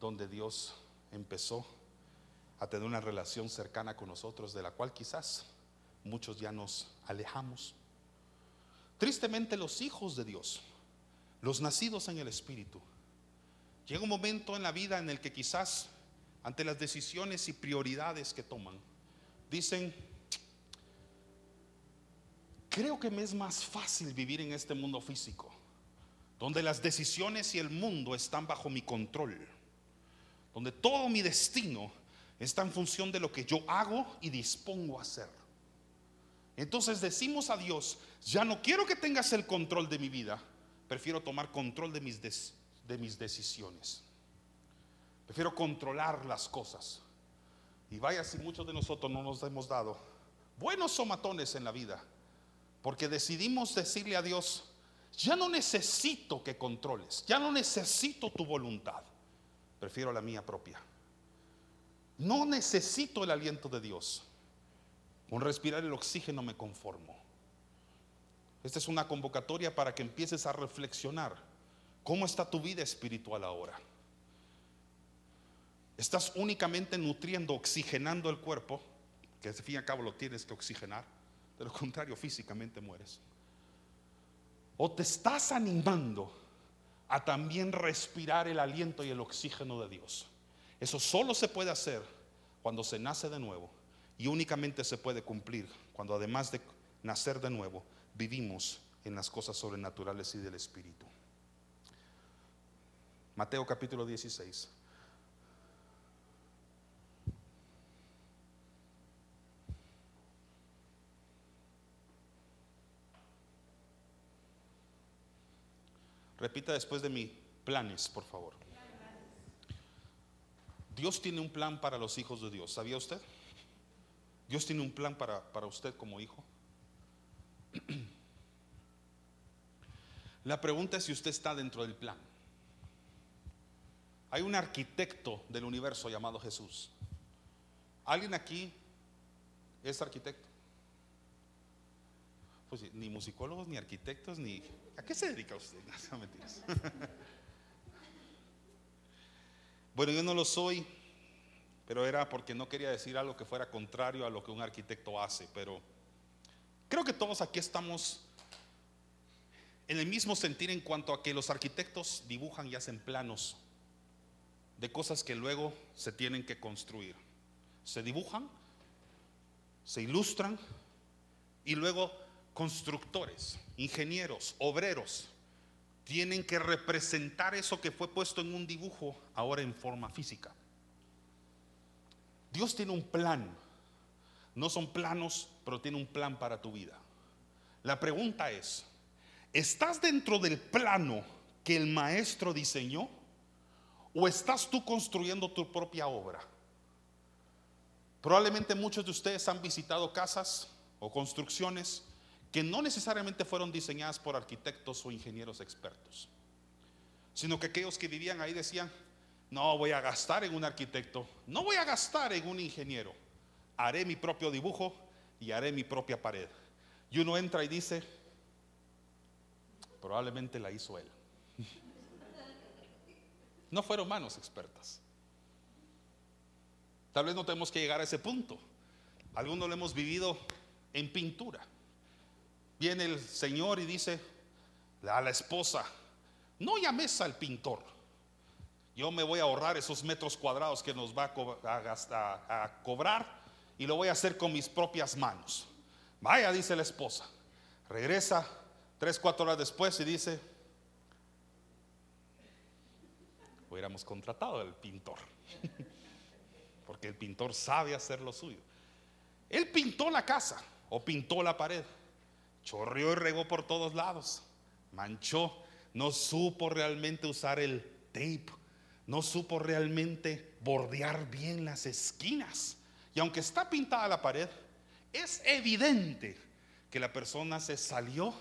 donde Dios empezó a tener una relación cercana con nosotros, de la cual quizás muchos ya nos alejamos. Tristemente los hijos de Dios, los nacidos en el Espíritu, llega un momento en la vida en el que quizás ante las decisiones y prioridades que toman, dicen, creo que me es más fácil vivir en este mundo físico, donde las decisiones y el mundo están bajo mi control, donde todo mi destino está en función de lo que yo hago y dispongo a hacer. Entonces decimos a Dios, ya no quiero que tengas el control de mi vida, prefiero tomar control de mis, de mis decisiones. Prefiero controlar las cosas. Y vaya si muchos de nosotros no nos hemos dado buenos somatones en la vida, porque decidimos decirle a Dios, ya no necesito que controles, ya no necesito tu voluntad, prefiero la mía propia. No necesito el aliento de Dios, con respirar el oxígeno me conformo. Esta es una convocatoria para que empieces a reflexionar. ¿Cómo está tu vida espiritual ahora? ¿Estás únicamente nutriendo, oxigenando el cuerpo? Que al fin y al cabo lo tienes que oxigenar. De lo contrario, físicamente mueres. ¿O te estás animando a también respirar el aliento y el oxígeno de Dios? Eso solo se puede hacer cuando se nace de nuevo y únicamente se puede cumplir cuando además de nacer de nuevo, vivimos en las cosas sobrenaturales y del Espíritu. Mateo capítulo 16. Repita después de mí, planes, por favor. Dios tiene un plan para los hijos de Dios. ¿Sabía usted? Dios tiene un plan para, usted como hijo. La pregunta es si usted está dentro del plan. Hay un arquitecto del universo llamado Jesús. ¿Alguien aquí es arquitecto? Pues ni musicólogos, ni arquitectos, ni... ¿A qué se dedica usted? *laughs* No, mentiras. Bueno, yo no lo soy, pero era porque no quería decir algo que fuera contrario a lo que un arquitecto hace, pero creo que todos aquí estamos en el mismo sentir en cuanto a que los arquitectos dibujan y hacen planos de cosas que luego se tienen que construir. Se dibujan, se ilustran y luego constructores, ingenieros, obreros tienen que representar eso que fue puesto en un dibujo ahora en forma física. Dios tiene un plan. No son planos, pero tiene un plan para tu vida. La pregunta es, ¿estás dentro del plano que el maestro diseñó? ¿O estás tú construyendo tu propia obra? Probablemente muchos de ustedes han visitado casas o construcciones que no necesariamente fueron diseñadas por arquitectos o ingenieros expertos, sino que aquellos que vivían ahí decían, No voy a gastar en un arquitecto, no voy a gastar en un ingeniero. Haré mi propio dibujo y haré mi propia pared. Y uno entra y dice, probablemente la hizo él. *laughs* No fueron manos expertas. Tal vez no tenemos que llegar a ese punto. Algunos lo hemos vivido en pintura. Viene el Señor y dice a la esposa, no llames al pintor. Yo me voy a ahorrar esos metros cuadrados que nos va a, cobrar y lo voy a hacer con mis propias manos. Vaya, dice la esposa. Regresa tres, cuatro horas después y dice, hubiéramos contratado al pintor. *laughs* Porque el pintor sabe hacer lo suyo. Él pintó la casa o pintó la pared. Chorrió y regó por todos lados. Manchó. No supo realmente usar el tape. No supo realmente bordear bien las esquinas. Y aunque está pintada la pared, es evidente que la persona se salió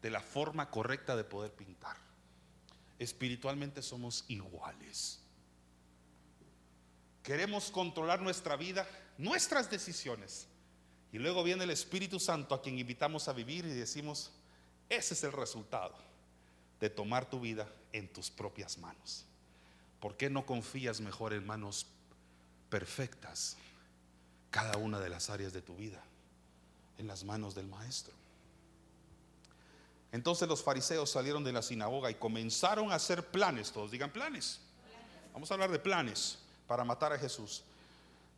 de la forma correcta de poder pintar. Espiritualmente somos iguales. Queremos controlar nuestra vida, nuestras decisiones. Y luego viene el Espíritu Santo a quien invitamos a vivir y decimos, ese es el resultado de tomar tu vida en tus propias manos. ¿Por qué no confías mejor en manos perfectas cada una de las áreas de tu vida? En las manos del Maestro. Entonces los fariseos salieron de la sinagoga y comenzaron a hacer planes. Todos digan planes. Vamos a hablar de planes para matar a Jesús.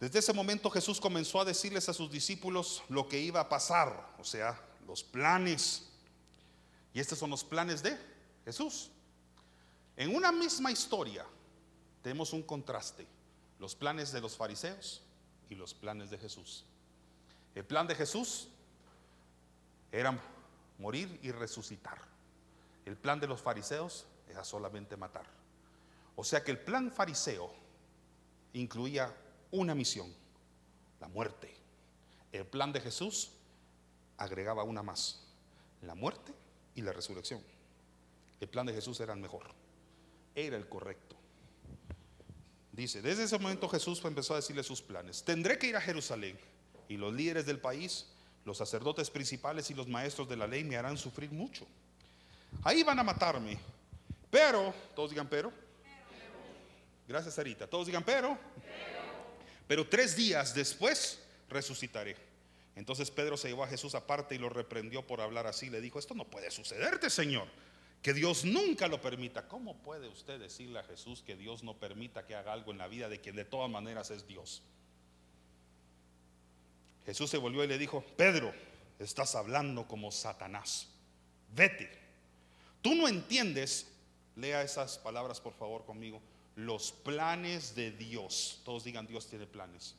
Desde ese momento Jesús comenzó a decirles a sus discípulos lo que iba a pasar, o sea, los planes. Y estos son los planes de Jesús. En una misma historia tenemos un contraste, los planes de los fariseos y los planes de Jesús. El plan de Jesús era morir y resucitar. El plan de los fariseos era solamente matar. O sea que el plan fariseo incluía una misión, la muerte. El plan de Jesús agregaba una más, la muerte y la resurrección. El plan de Jesús era el mejor, era el correcto. Dice, desde ese momento Jesús empezó a decirle sus planes. Tendré que ir a Jerusalén y los líderes del país, los sacerdotes principales y los maestros de la ley me harán sufrir mucho. Ahí van a matarme. Pero, todos digan pero, Gracias, Sarita. Todos digan, pero, pero tres días después resucitaré. Entonces Pedro se llevó a Jesús aparte y lo reprendió por hablar así. Le dijo, esto no puede sucederte, Señor. Que Dios nunca lo permita. ¿Cómo puede usted decirle a Jesús que Dios no permita que haga algo en la vida de quien de todas maneras es Dios? Jesús se volvió y le dijo, Pedro, estás hablando como Satanás. Vete. Tú no entiendes, lea esas palabras por favor conmigo los planes de Dios. Todos digan, Dios tiene planes.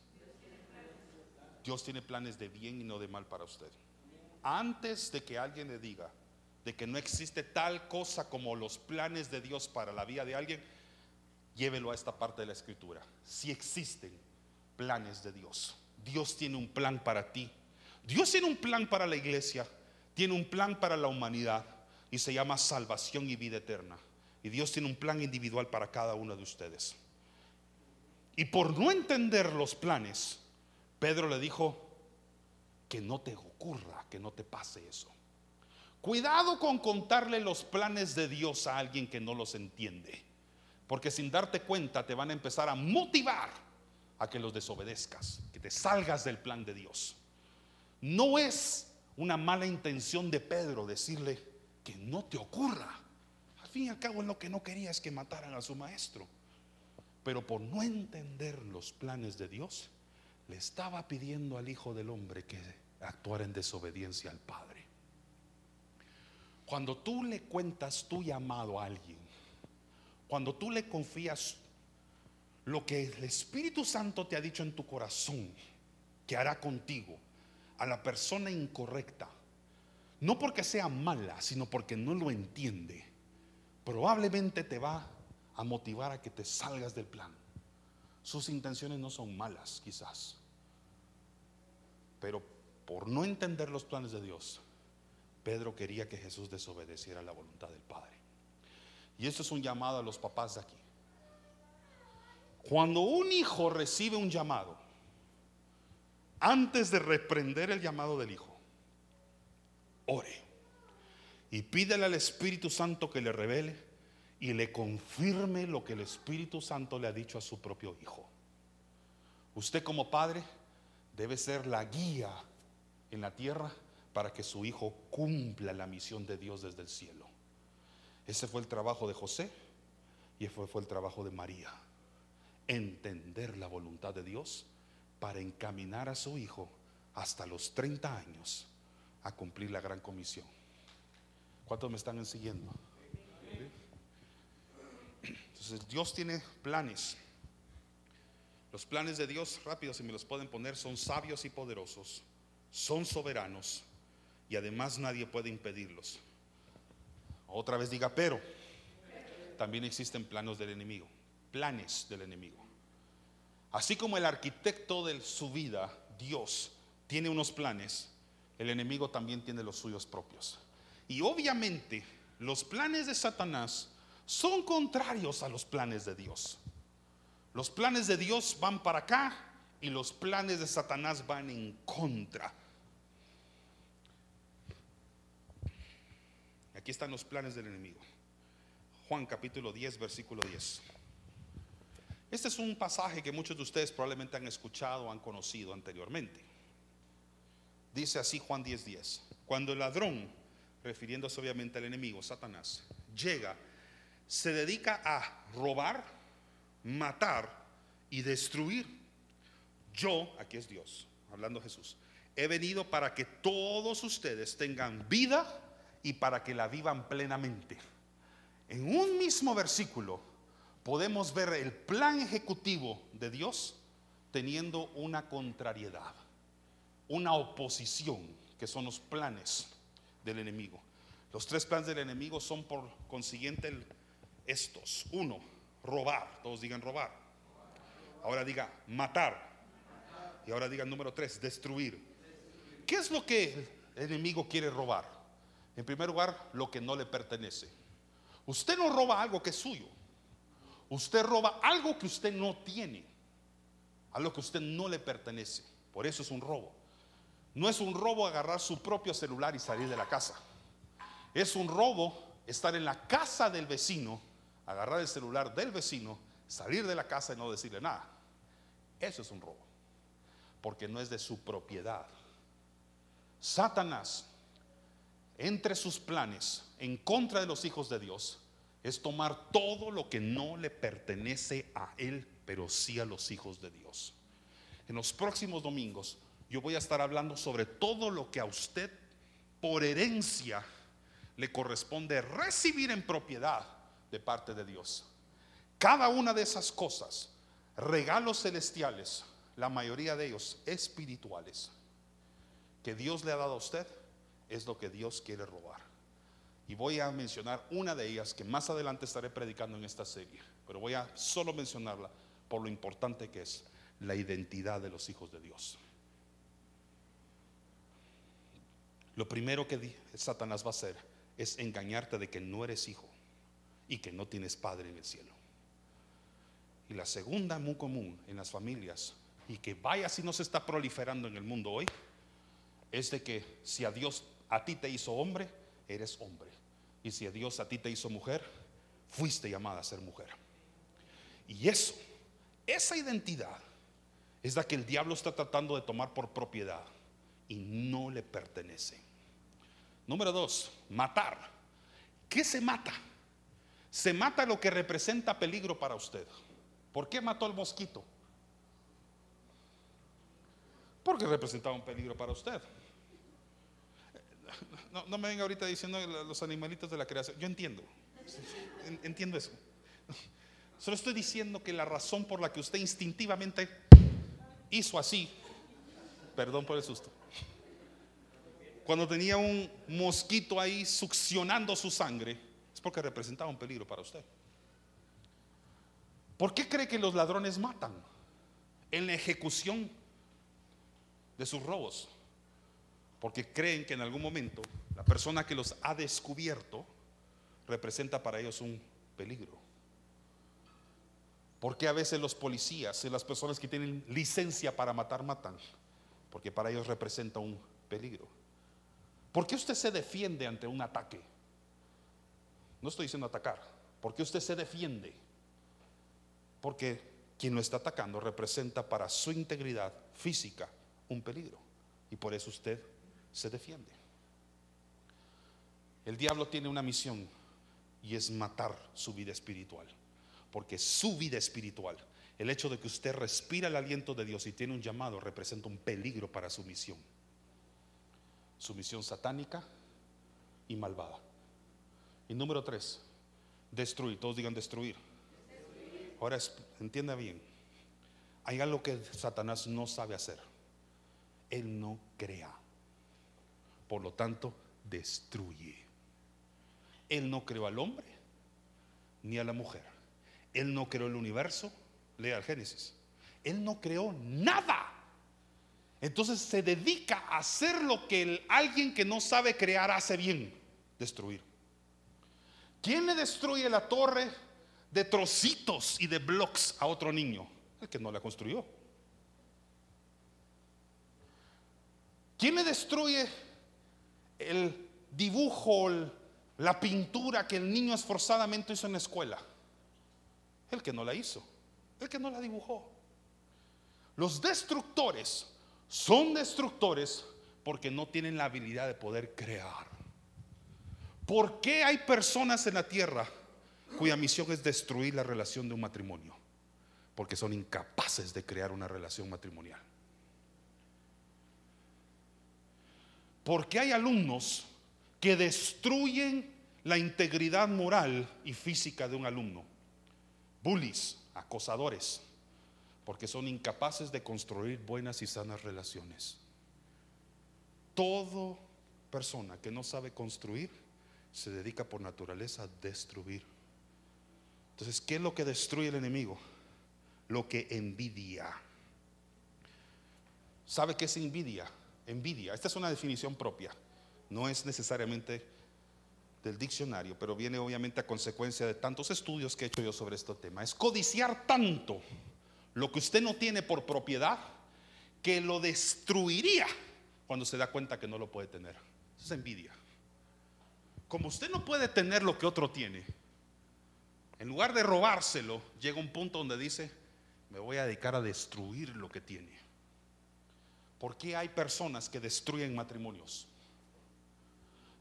Dios tiene planes de bien y no de mal para usted. Antes de que alguien le diga de que no existe tal cosa como los planes de Dios para la vida de alguien, llévelo a esta parte de la escritura. Si existen planes de Dios. Dios tiene un plan para ti. Dios tiene un plan para la iglesia. Tiene un plan para la humanidad y se llama salvación y vida eterna. Y Dios tiene un plan individual para cada uno de ustedes. Y por no entender los planes, Pedro le dijo, que no te ocurra, que no te pase eso. Cuidado con contarle los planes de Dios a alguien que no los entiende, porque sin darte cuenta te van a empezar a motivar a que los desobedezcas, que te salgas del plan de Dios. No es una mala intención de Pedro decirle que no te ocurra, fin y al cabo lo que no quería es que mataran a su maestro. Pero por no entender los planes de Dios, le estaba pidiendo al Hijo del Hombre que actuara en desobediencia al Padre. Cuando tú le cuentas tu llamado a alguien, cuando tú le confías lo que el Espíritu Santo te ha dicho en tu corazón que hará contigo a la persona incorrecta, no porque sea mala, sino porque no lo entiende, probablemente te va a motivar a que te salgas del plan. Sus intenciones no son malas, quizás. Pero por no entender los planes de Dios, Pedro quería que Jesús desobedeciera la voluntad del Padre. Y esto es un llamado a los papás de aquí. Cuando un hijo recibe un llamado, antes de reprender el llamado del hijo, ore y pídele al Espíritu Santo que le revele y le confirme lo que el Espíritu Santo le ha dicho a su propio hijo. Usted como padre debe ser la guía en la tierra para que su hijo cumpla la misión de Dios desde el cielo. Ese fue el trabajo de José y ese fue el trabajo de María. Entender la voluntad de Dios para encaminar a su hijo hasta los 30 años a cumplir la gran comisión. ¿Cuántos me están siguiendo? Entonces Dios tiene planes. Los planes de Dios, rápido si me los pueden poner, son sabios y poderosos, son soberanos y además nadie puede impedirlos. Otra vez diga, pero también existen planos del enemigo, planes del enemigo. Así como el arquitecto de su vida, Dios, tiene unos planes, el enemigo también tiene los suyos propios. Y obviamente los planes de Satanás son contrarios a los planes de Dios. Los planes de Dios van para acá y los planes de Satanás van en contra. Aquí están los planes del enemigo. Juan capítulo 10, versículo 10. Este es un pasaje que muchos de ustedes probablemente han escuchado o han conocido anteriormente. Dice así Juan 10, 10. Cuando el ladrón, refiriéndose obviamente al enemigo, Satanás, llega se dedica a robar, matar y destruir. Yo, aquí es Dios, hablando Jesús, he venido para que todos ustedes tengan vida y para que la vivan plenamente. En un mismo versículo podemos ver el plan ejecutivo de Dios teniendo una contrariedad, una oposición, que son los planes del enemigo. Los tres planes del enemigo son por consiguiente estos. Uno, robar. Todos digan robar. Ahora diga matar. Y ahora digan número tres, destruir. ¿Qué es lo que el enemigo quiere robar? En primer lugar, lo que no le pertenece. Usted no roba algo que es suyo. Usted roba algo que usted no tiene. Algo que usted no le pertenece. Por eso es un robo. No es un robo agarrar su propio celular y salir de la casa. Es un robo estar en la casa del vecino agarrar el celular del vecino, salir de la casa y no decirle nada. Eso es un robo, porque no es de su propiedad. Satanás, entre sus planes en contra de los hijos de Dios, es tomar todo lo que no le pertenece a él, pero sí a los hijos de Dios. En los próximos domingos yo voy a estar hablando sobre todo lo que a usted por herencia le corresponde recibir en propiedad de parte de Dios. Cada una de esas cosas, regalos celestiales, la mayoría de ellos espirituales, que Dios le ha dado a usted, es lo que Dios quiere robar. Y voy a mencionar una de ellas que más adelante estaré predicando en esta serie, pero voy a solo mencionarla por lo importante que es la identidad de los hijos de Dios. Lo primero que Satanás va a hacer es engañarte de que no eres hijo y que no tienes padre en el cielo. Y la segunda muy común en las familias y que vaya si no se está proliferando en el mundo hoy es de que si a Dios a ti te hizo hombre, eres hombre. Y si a Dios a ti te hizo mujer, fuiste llamada a ser mujer. Y eso, esa identidad es la que el diablo está tratando de tomar por propiedad y no le pertenece. Número dos, matar. ¿Qué se mata? se mata lo que representa peligro para usted. ¿Por qué mató al mosquito? Porque representaba un peligro para usted. No, me venga ahorita diciendo los animalitos de la creación. Yo entiendo. Entiendo eso. Solo estoy diciendo que la razón por la que usted instintivamente hizo así, perdón por el susto, cuando tenía un mosquito ahí succionando su sangre, porque representaba un peligro para usted. ¿Por qué cree que los ladrones matan en la ejecución de sus robos? Porque creen que en algún momento la persona que los ha descubierto representa para ellos un peligro. ¿Por qué a veces los policías y las personas que tienen licencia para matar matan? Porque para ellos representa un peligro. ¿Por qué usted se defiende ante un ataque? No estoy diciendo atacar. ¿Por qué usted se defiende? Porque quien lo está atacando representa para su integridad física un peligro. Y por eso usted se defiende. El diablo tiene una misión y es matar su vida espiritual. Porque su vida espiritual, el hecho de que usted respira el aliento de Dios y tiene un llamado, representa un peligro para su misión. Su misión satánica y malvada. Y número tres, destruir. Todos digan destruir. Ahora entienda bien. Hay algo que Satanás no sabe hacer. Él no crea. Por lo tanto, destruye. Él no creó al hombre ni a la mujer. Él no creó el universo. Lea el Génesis. Él no creó nada. Entonces se dedica a hacer lo que alguien que no sabe crear hace bien, destruir. ¿Quién le destruye la torre de trocitos y de blocks a otro niño? El que no la construyó. ¿Quién le destruye el dibujo, la pintura que el niño esforzadamente hizo en la escuela? El que no la hizo, el que no la dibujó. Los destructores son destructores porque no tienen la habilidad de poder crear. ¿Por qué hay personas en la tierra cuya misión es destruir la relación de un matrimonio? Porque son incapaces de crear una relación matrimonial. ¿Por qué hay alumnos que destruyen la integridad moral y física de un alumno? Bullies, acosadores, porque son incapaces de construir buenas y sanas relaciones. Todo persona que no sabe construir se dedica por naturaleza a destruir. Entonces, ¿qué es lo que destruye el enemigo? Lo que envidia. ¿Sabe qué es envidia? Envidia. Esta es una definición propia. No es necesariamente del diccionario, pero viene obviamente a consecuencia de tantos estudios que he hecho yo sobre este tema. Es codiciar tanto lo que usted no tiene por propiedad que lo destruiría cuando se da cuenta que no lo puede tener. Eso es envidia como usted no puede tener lo que otro tiene, en lugar de robárselo, llega un punto donde dice, me voy a dedicar a destruir lo que tiene. ¿Por qué hay personas que destruyen matrimonios?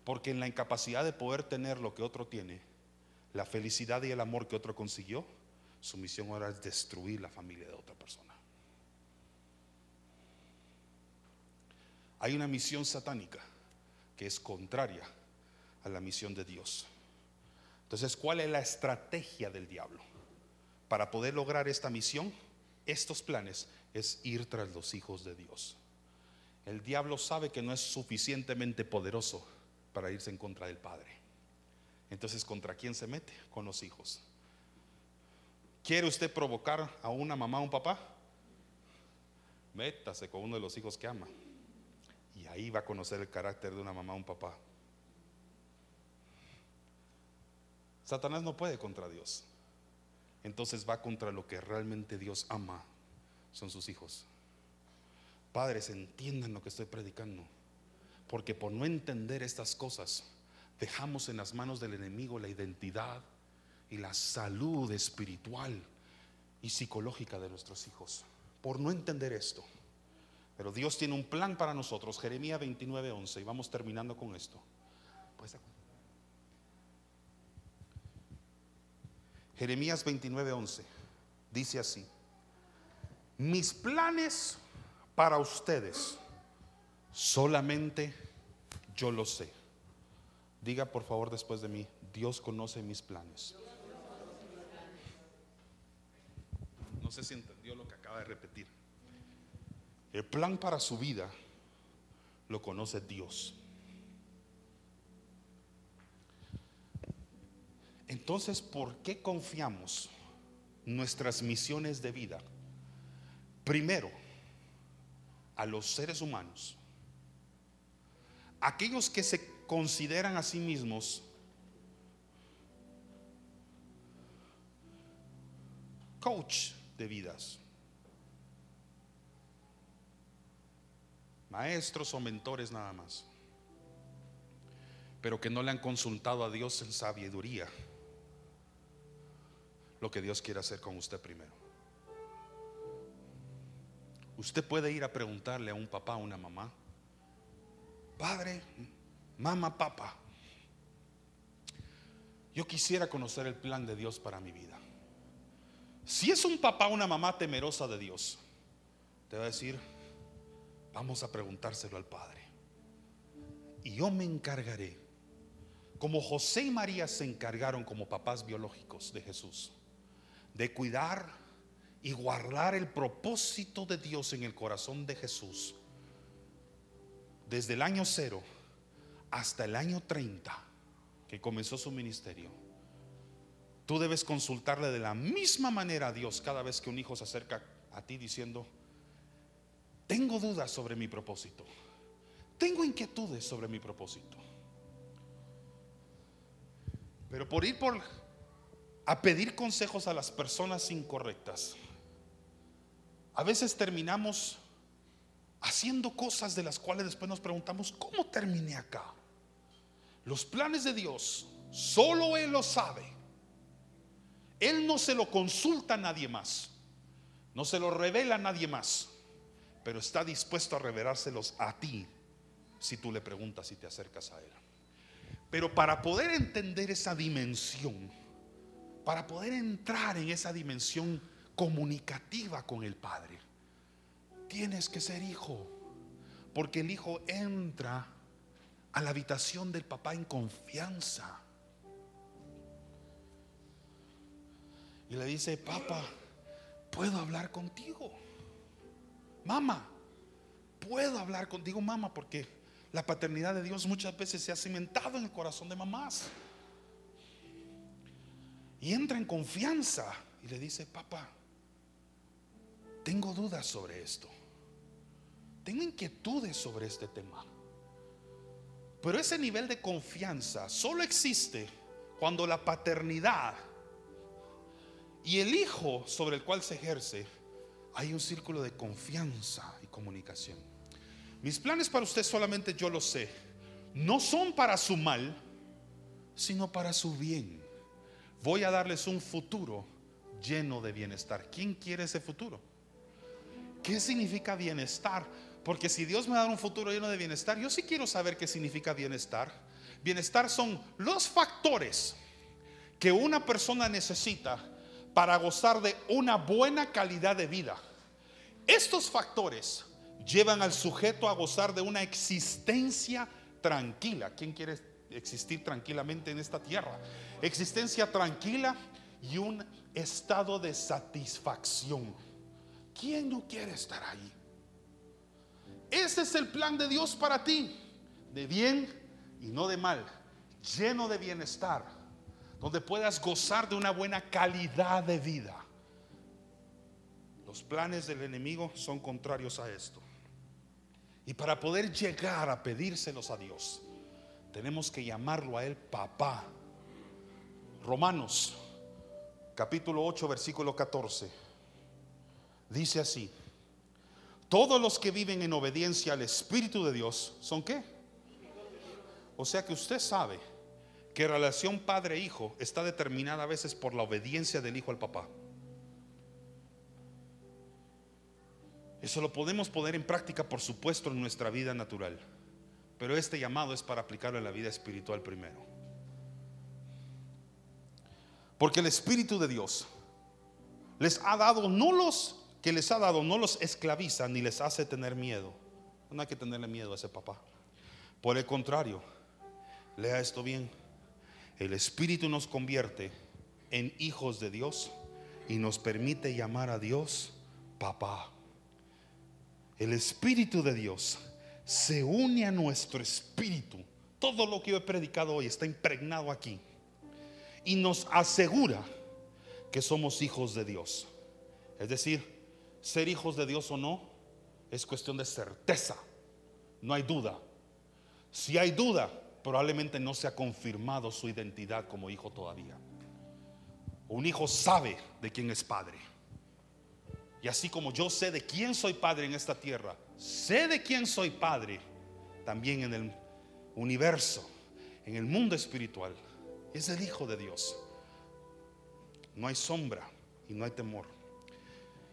Porque en la incapacidad de poder tener lo que otro tiene, la felicidad y el amor que otro consiguió, su misión ahora es destruir la familia de otra persona. Hay una misión satánica que es contraria a la misión de Dios. Entonces, ¿cuál es la estrategia del diablo? Para poder lograr esta misión, estos planes, es ir tras los hijos de Dios. El diablo sabe que no es suficientemente poderoso para irse en contra del Padre. Entonces, ¿contra quién se mete? Con los hijos. ¿Quiere usted provocar a una mamá o un papá? Métase con uno de los hijos que ama. Y ahí va a conocer el carácter de una mamá o un papá. Satanás no puede contra Dios. Entonces va contra lo que realmente Dios ama. Son sus hijos. Padres, entiendan lo que estoy predicando. Porque por no entender estas cosas, dejamos en las manos del enemigo la identidad y la salud espiritual y psicológica de nuestros hijos. Por no entender esto. Pero Dios tiene un plan para nosotros. Jeremías 29, 11. Y vamos terminando con esto. Pues, Jeremías 29:11 dice así, mis planes para ustedes, solamente yo lo sé. Diga por favor después de mí, Dios conoce mis planes. No sé si entendió lo que acaba de repetir. El plan para su vida lo conoce Dios. Entonces, ¿por qué confiamos nuestras misiones de vida? Primero, a los seres humanos, aquellos que se consideran a sí mismos coach de vidas. Maestros o mentores nada más. Pero que no le han consultado a Dios en sabiduría lo que Dios quiere hacer con usted primero. Usted puede ir a preguntarle a un papá, a una mamá, padre, mamá, papá, yo quisiera conocer el plan de Dios para mi vida. Si es un papá o una mamá temerosa de Dios, te va a decir, vamos a preguntárselo al Padre. Y yo me encargaré, como José y María se encargaron como papás biológicos de Jesús, de cuidar y guardar el propósito de Dios en el corazón de Jesús, desde el año cero hasta el año 30 que comenzó su ministerio, tú debes consultarle de la misma manera a Dios cada vez que un hijo se acerca a ti diciendo, tengo dudas sobre mi propósito, tengo inquietudes sobre mi propósito. Pero por ir por a pedir consejos a las personas incorrectas, a veces terminamos haciendo cosas de las cuales después nos preguntamos, ¿cómo terminé acá? Los planes de Dios, solo Él lo sabe. Él no se lo consulta a nadie más, no se lo revela a nadie más, pero está dispuesto a revelárselos a ti si tú le preguntas y te acercas a Él. Pero para poder entender esa dimensión, para poder entrar en esa dimensión comunicativa con el Padre, tienes que ser hijo, porque el hijo entra a la habitación del papá en confianza. Y le dice, papá, ¿puedo hablar contigo? Mamá, ¿puedo hablar contigo, mamá? Porque la paternidad de Dios muchas veces se ha cimentado en el corazón de mamás. Y entra en confianza y le dice, papá, tengo dudas sobre esto. Tengo inquietudes sobre este tema. Pero ese nivel de confianza solo existe cuando la paternidad y el hijo sobre el cual se ejerce, hay un círculo de confianza y comunicación. Mis planes para usted solamente yo lo sé. No son para su mal, sino para su bien. Voy a darles un futuro lleno de bienestar. ¿Quién quiere ese futuro? ¿Qué significa bienestar? Porque si Dios me da un futuro lleno de bienestar, yo sí quiero saber qué significa bienestar. Bienestar son los factores que una persona necesita para gozar de una buena calidad de vida. Estos factores llevan al sujeto a gozar de una existencia tranquila. ¿Quién quiere existir tranquilamente en esta tierra? Existencia tranquila y un estado de satisfacción. ¿Quién no quiere estar ahí? Ese es el plan de Dios para ti, de bien y no de mal, lleno de bienestar, donde puedas gozar de una buena calidad de vida. Los planes del enemigo son contrarios a esto. Y para poder llegar a pedírselos a Dios, tenemos que llamarlo a Él papá. Romanos capítulo 8, versículo 14. Dice así. Todos los que viven en obediencia al Espíritu de Dios son qué? O sea que usted sabe que relación padre-hijo está determinada a veces por la obediencia del hijo al papá. Eso lo podemos poner en práctica, por supuesto, en nuestra vida natural. Pero este llamado es para aplicarlo en la vida espiritual primero. Porque el Espíritu de Dios les ha dado no los que les ha dado no los esclaviza ni les hace tener miedo. No hay que tenerle miedo a ese papá. Por el contrario, lea esto bien. El Espíritu nos convierte en hijos de Dios y nos permite llamar a Dios papá. El Espíritu de Dios se une a nuestro espíritu. Todo lo que yo he predicado hoy está impregnado aquí. Y nos asegura que somos hijos de Dios. Es decir, ser hijos de Dios o no es cuestión de certeza. No hay duda. Si hay duda, probablemente no se ha confirmado su identidad como hijo todavía. Un hijo sabe de quién es padre. Y así como yo sé de quién soy padre en esta tierra, sé de quién soy padre también en el universo, en el mundo espiritual. Es el Hijo de Dios. No hay sombra y no hay temor.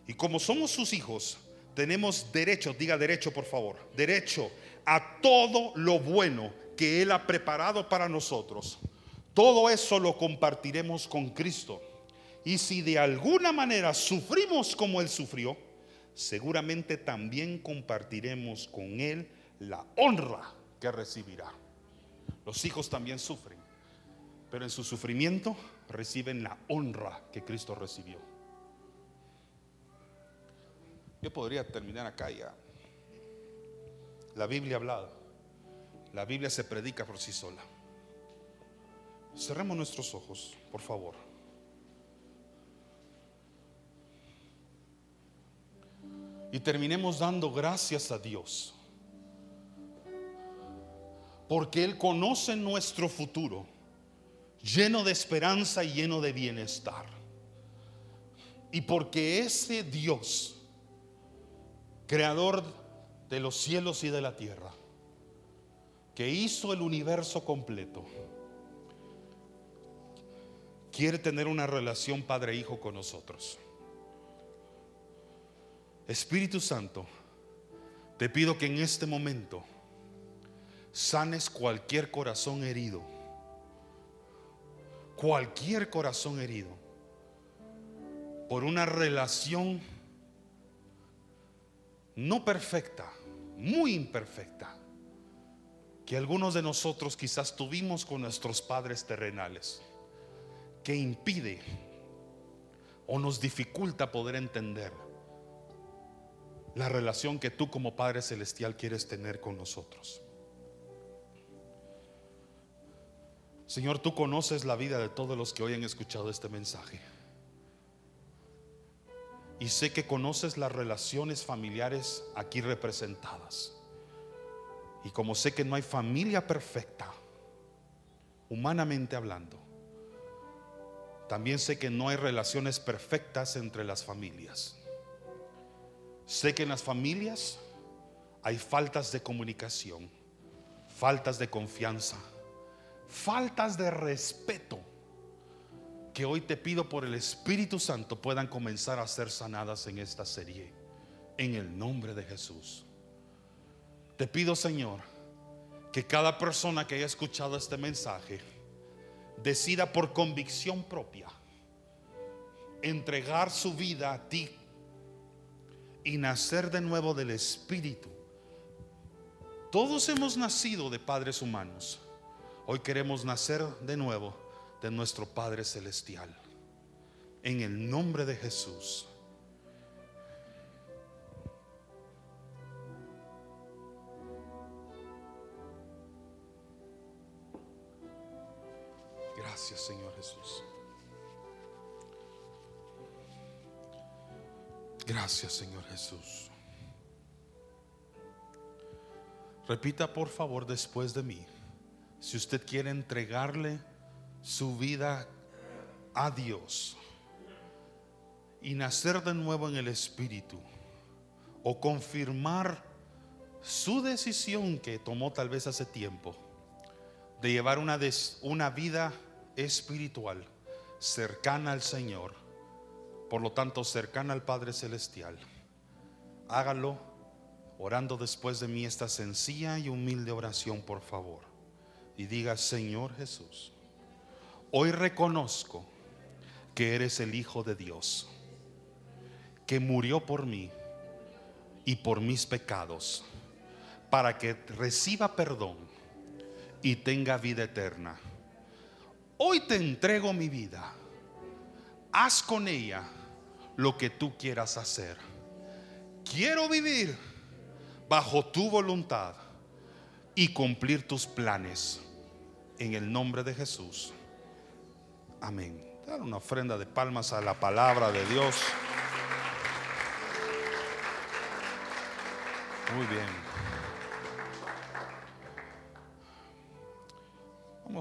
Y como somos sus hijos, tenemos derecho, diga derecho por favor, derecho a todo lo bueno que Él ha preparado para nosotros. Todo eso lo compartiremos con Cristo. Y si de alguna manera sufrimos como Él sufrió, seguramente también compartiremos con Él la honra que recibirá. Los hijos también sufren, pero en su sufrimiento reciben la honra que Cristo recibió. Yo podría terminar acá ya. La Biblia hablada. La Biblia se predica por sí sola. Cerremos nuestros ojos, por favor. Y terminemos dando gracias a Dios. Porque Él conoce nuestro futuro, lleno de esperanza y lleno de bienestar. Y porque ese Dios, creador de los cielos y de la tierra, que hizo el universo completo, quiere tener una relación padre-hijo con nosotros. Espíritu Santo, te pido que en este momento sanes cualquier corazón herido, cualquier corazón herido, por una relación no perfecta, muy imperfecta, que algunos de nosotros quizás tuvimos con nuestros padres terrenales, que impide o nos dificulta poder entender la relación que tú como Padre Celestial quieres tener con nosotros. Señor, tú conoces la vida de todos los que hoy han escuchado este mensaje. Y sé que conoces las relaciones familiares aquí representadas. Y como sé que no hay familia perfecta, humanamente hablando, también sé que no hay relaciones perfectas entre las familias. Sé que en las familias hay faltas de comunicación, faltas de confianza, faltas de respeto que hoy te pido por el Espíritu Santo puedan comenzar a ser sanadas en esta serie. En el nombre de Jesús. Te pido, Señor, que cada persona que haya escuchado este mensaje decida por convicción propia entregar su vida a ti y nacer de nuevo del Espíritu. Todos hemos nacido de padres humanos. Hoy queremos nacer de nuevo de nuestro Padre Celestial. En el nombre de Jesús. Gracias Señor Jesús. Gracias Señor Jesús. Repita por favor después de mí. Si usted quiere entregarle su vida a Dios y nacer de nuevo en el Espíritu o confirmar su decisión que tomó tal vez hace tiempo de llevar una, una vida espiritual cercana al Señor, por lo tanto cercana al Padre Celestial, hágalo orando después de mí esta sencilla y humilde oración, por favor. Y diga, Señor Jesús, hoy reconozco que eres el Hijo de Dios, que murió por mí y por mis pecados, para que reciba perdón y tenga vida eterna. Hoy te entrego mi vida. Haz con ella lo que tú quieras hacer. Quiero vivir bajo tu voluntad y cumplir tus planes. En el nombre de Jesús. Amén. Dar una ofrenda de palmas a la palabra de Dios. Muy bien.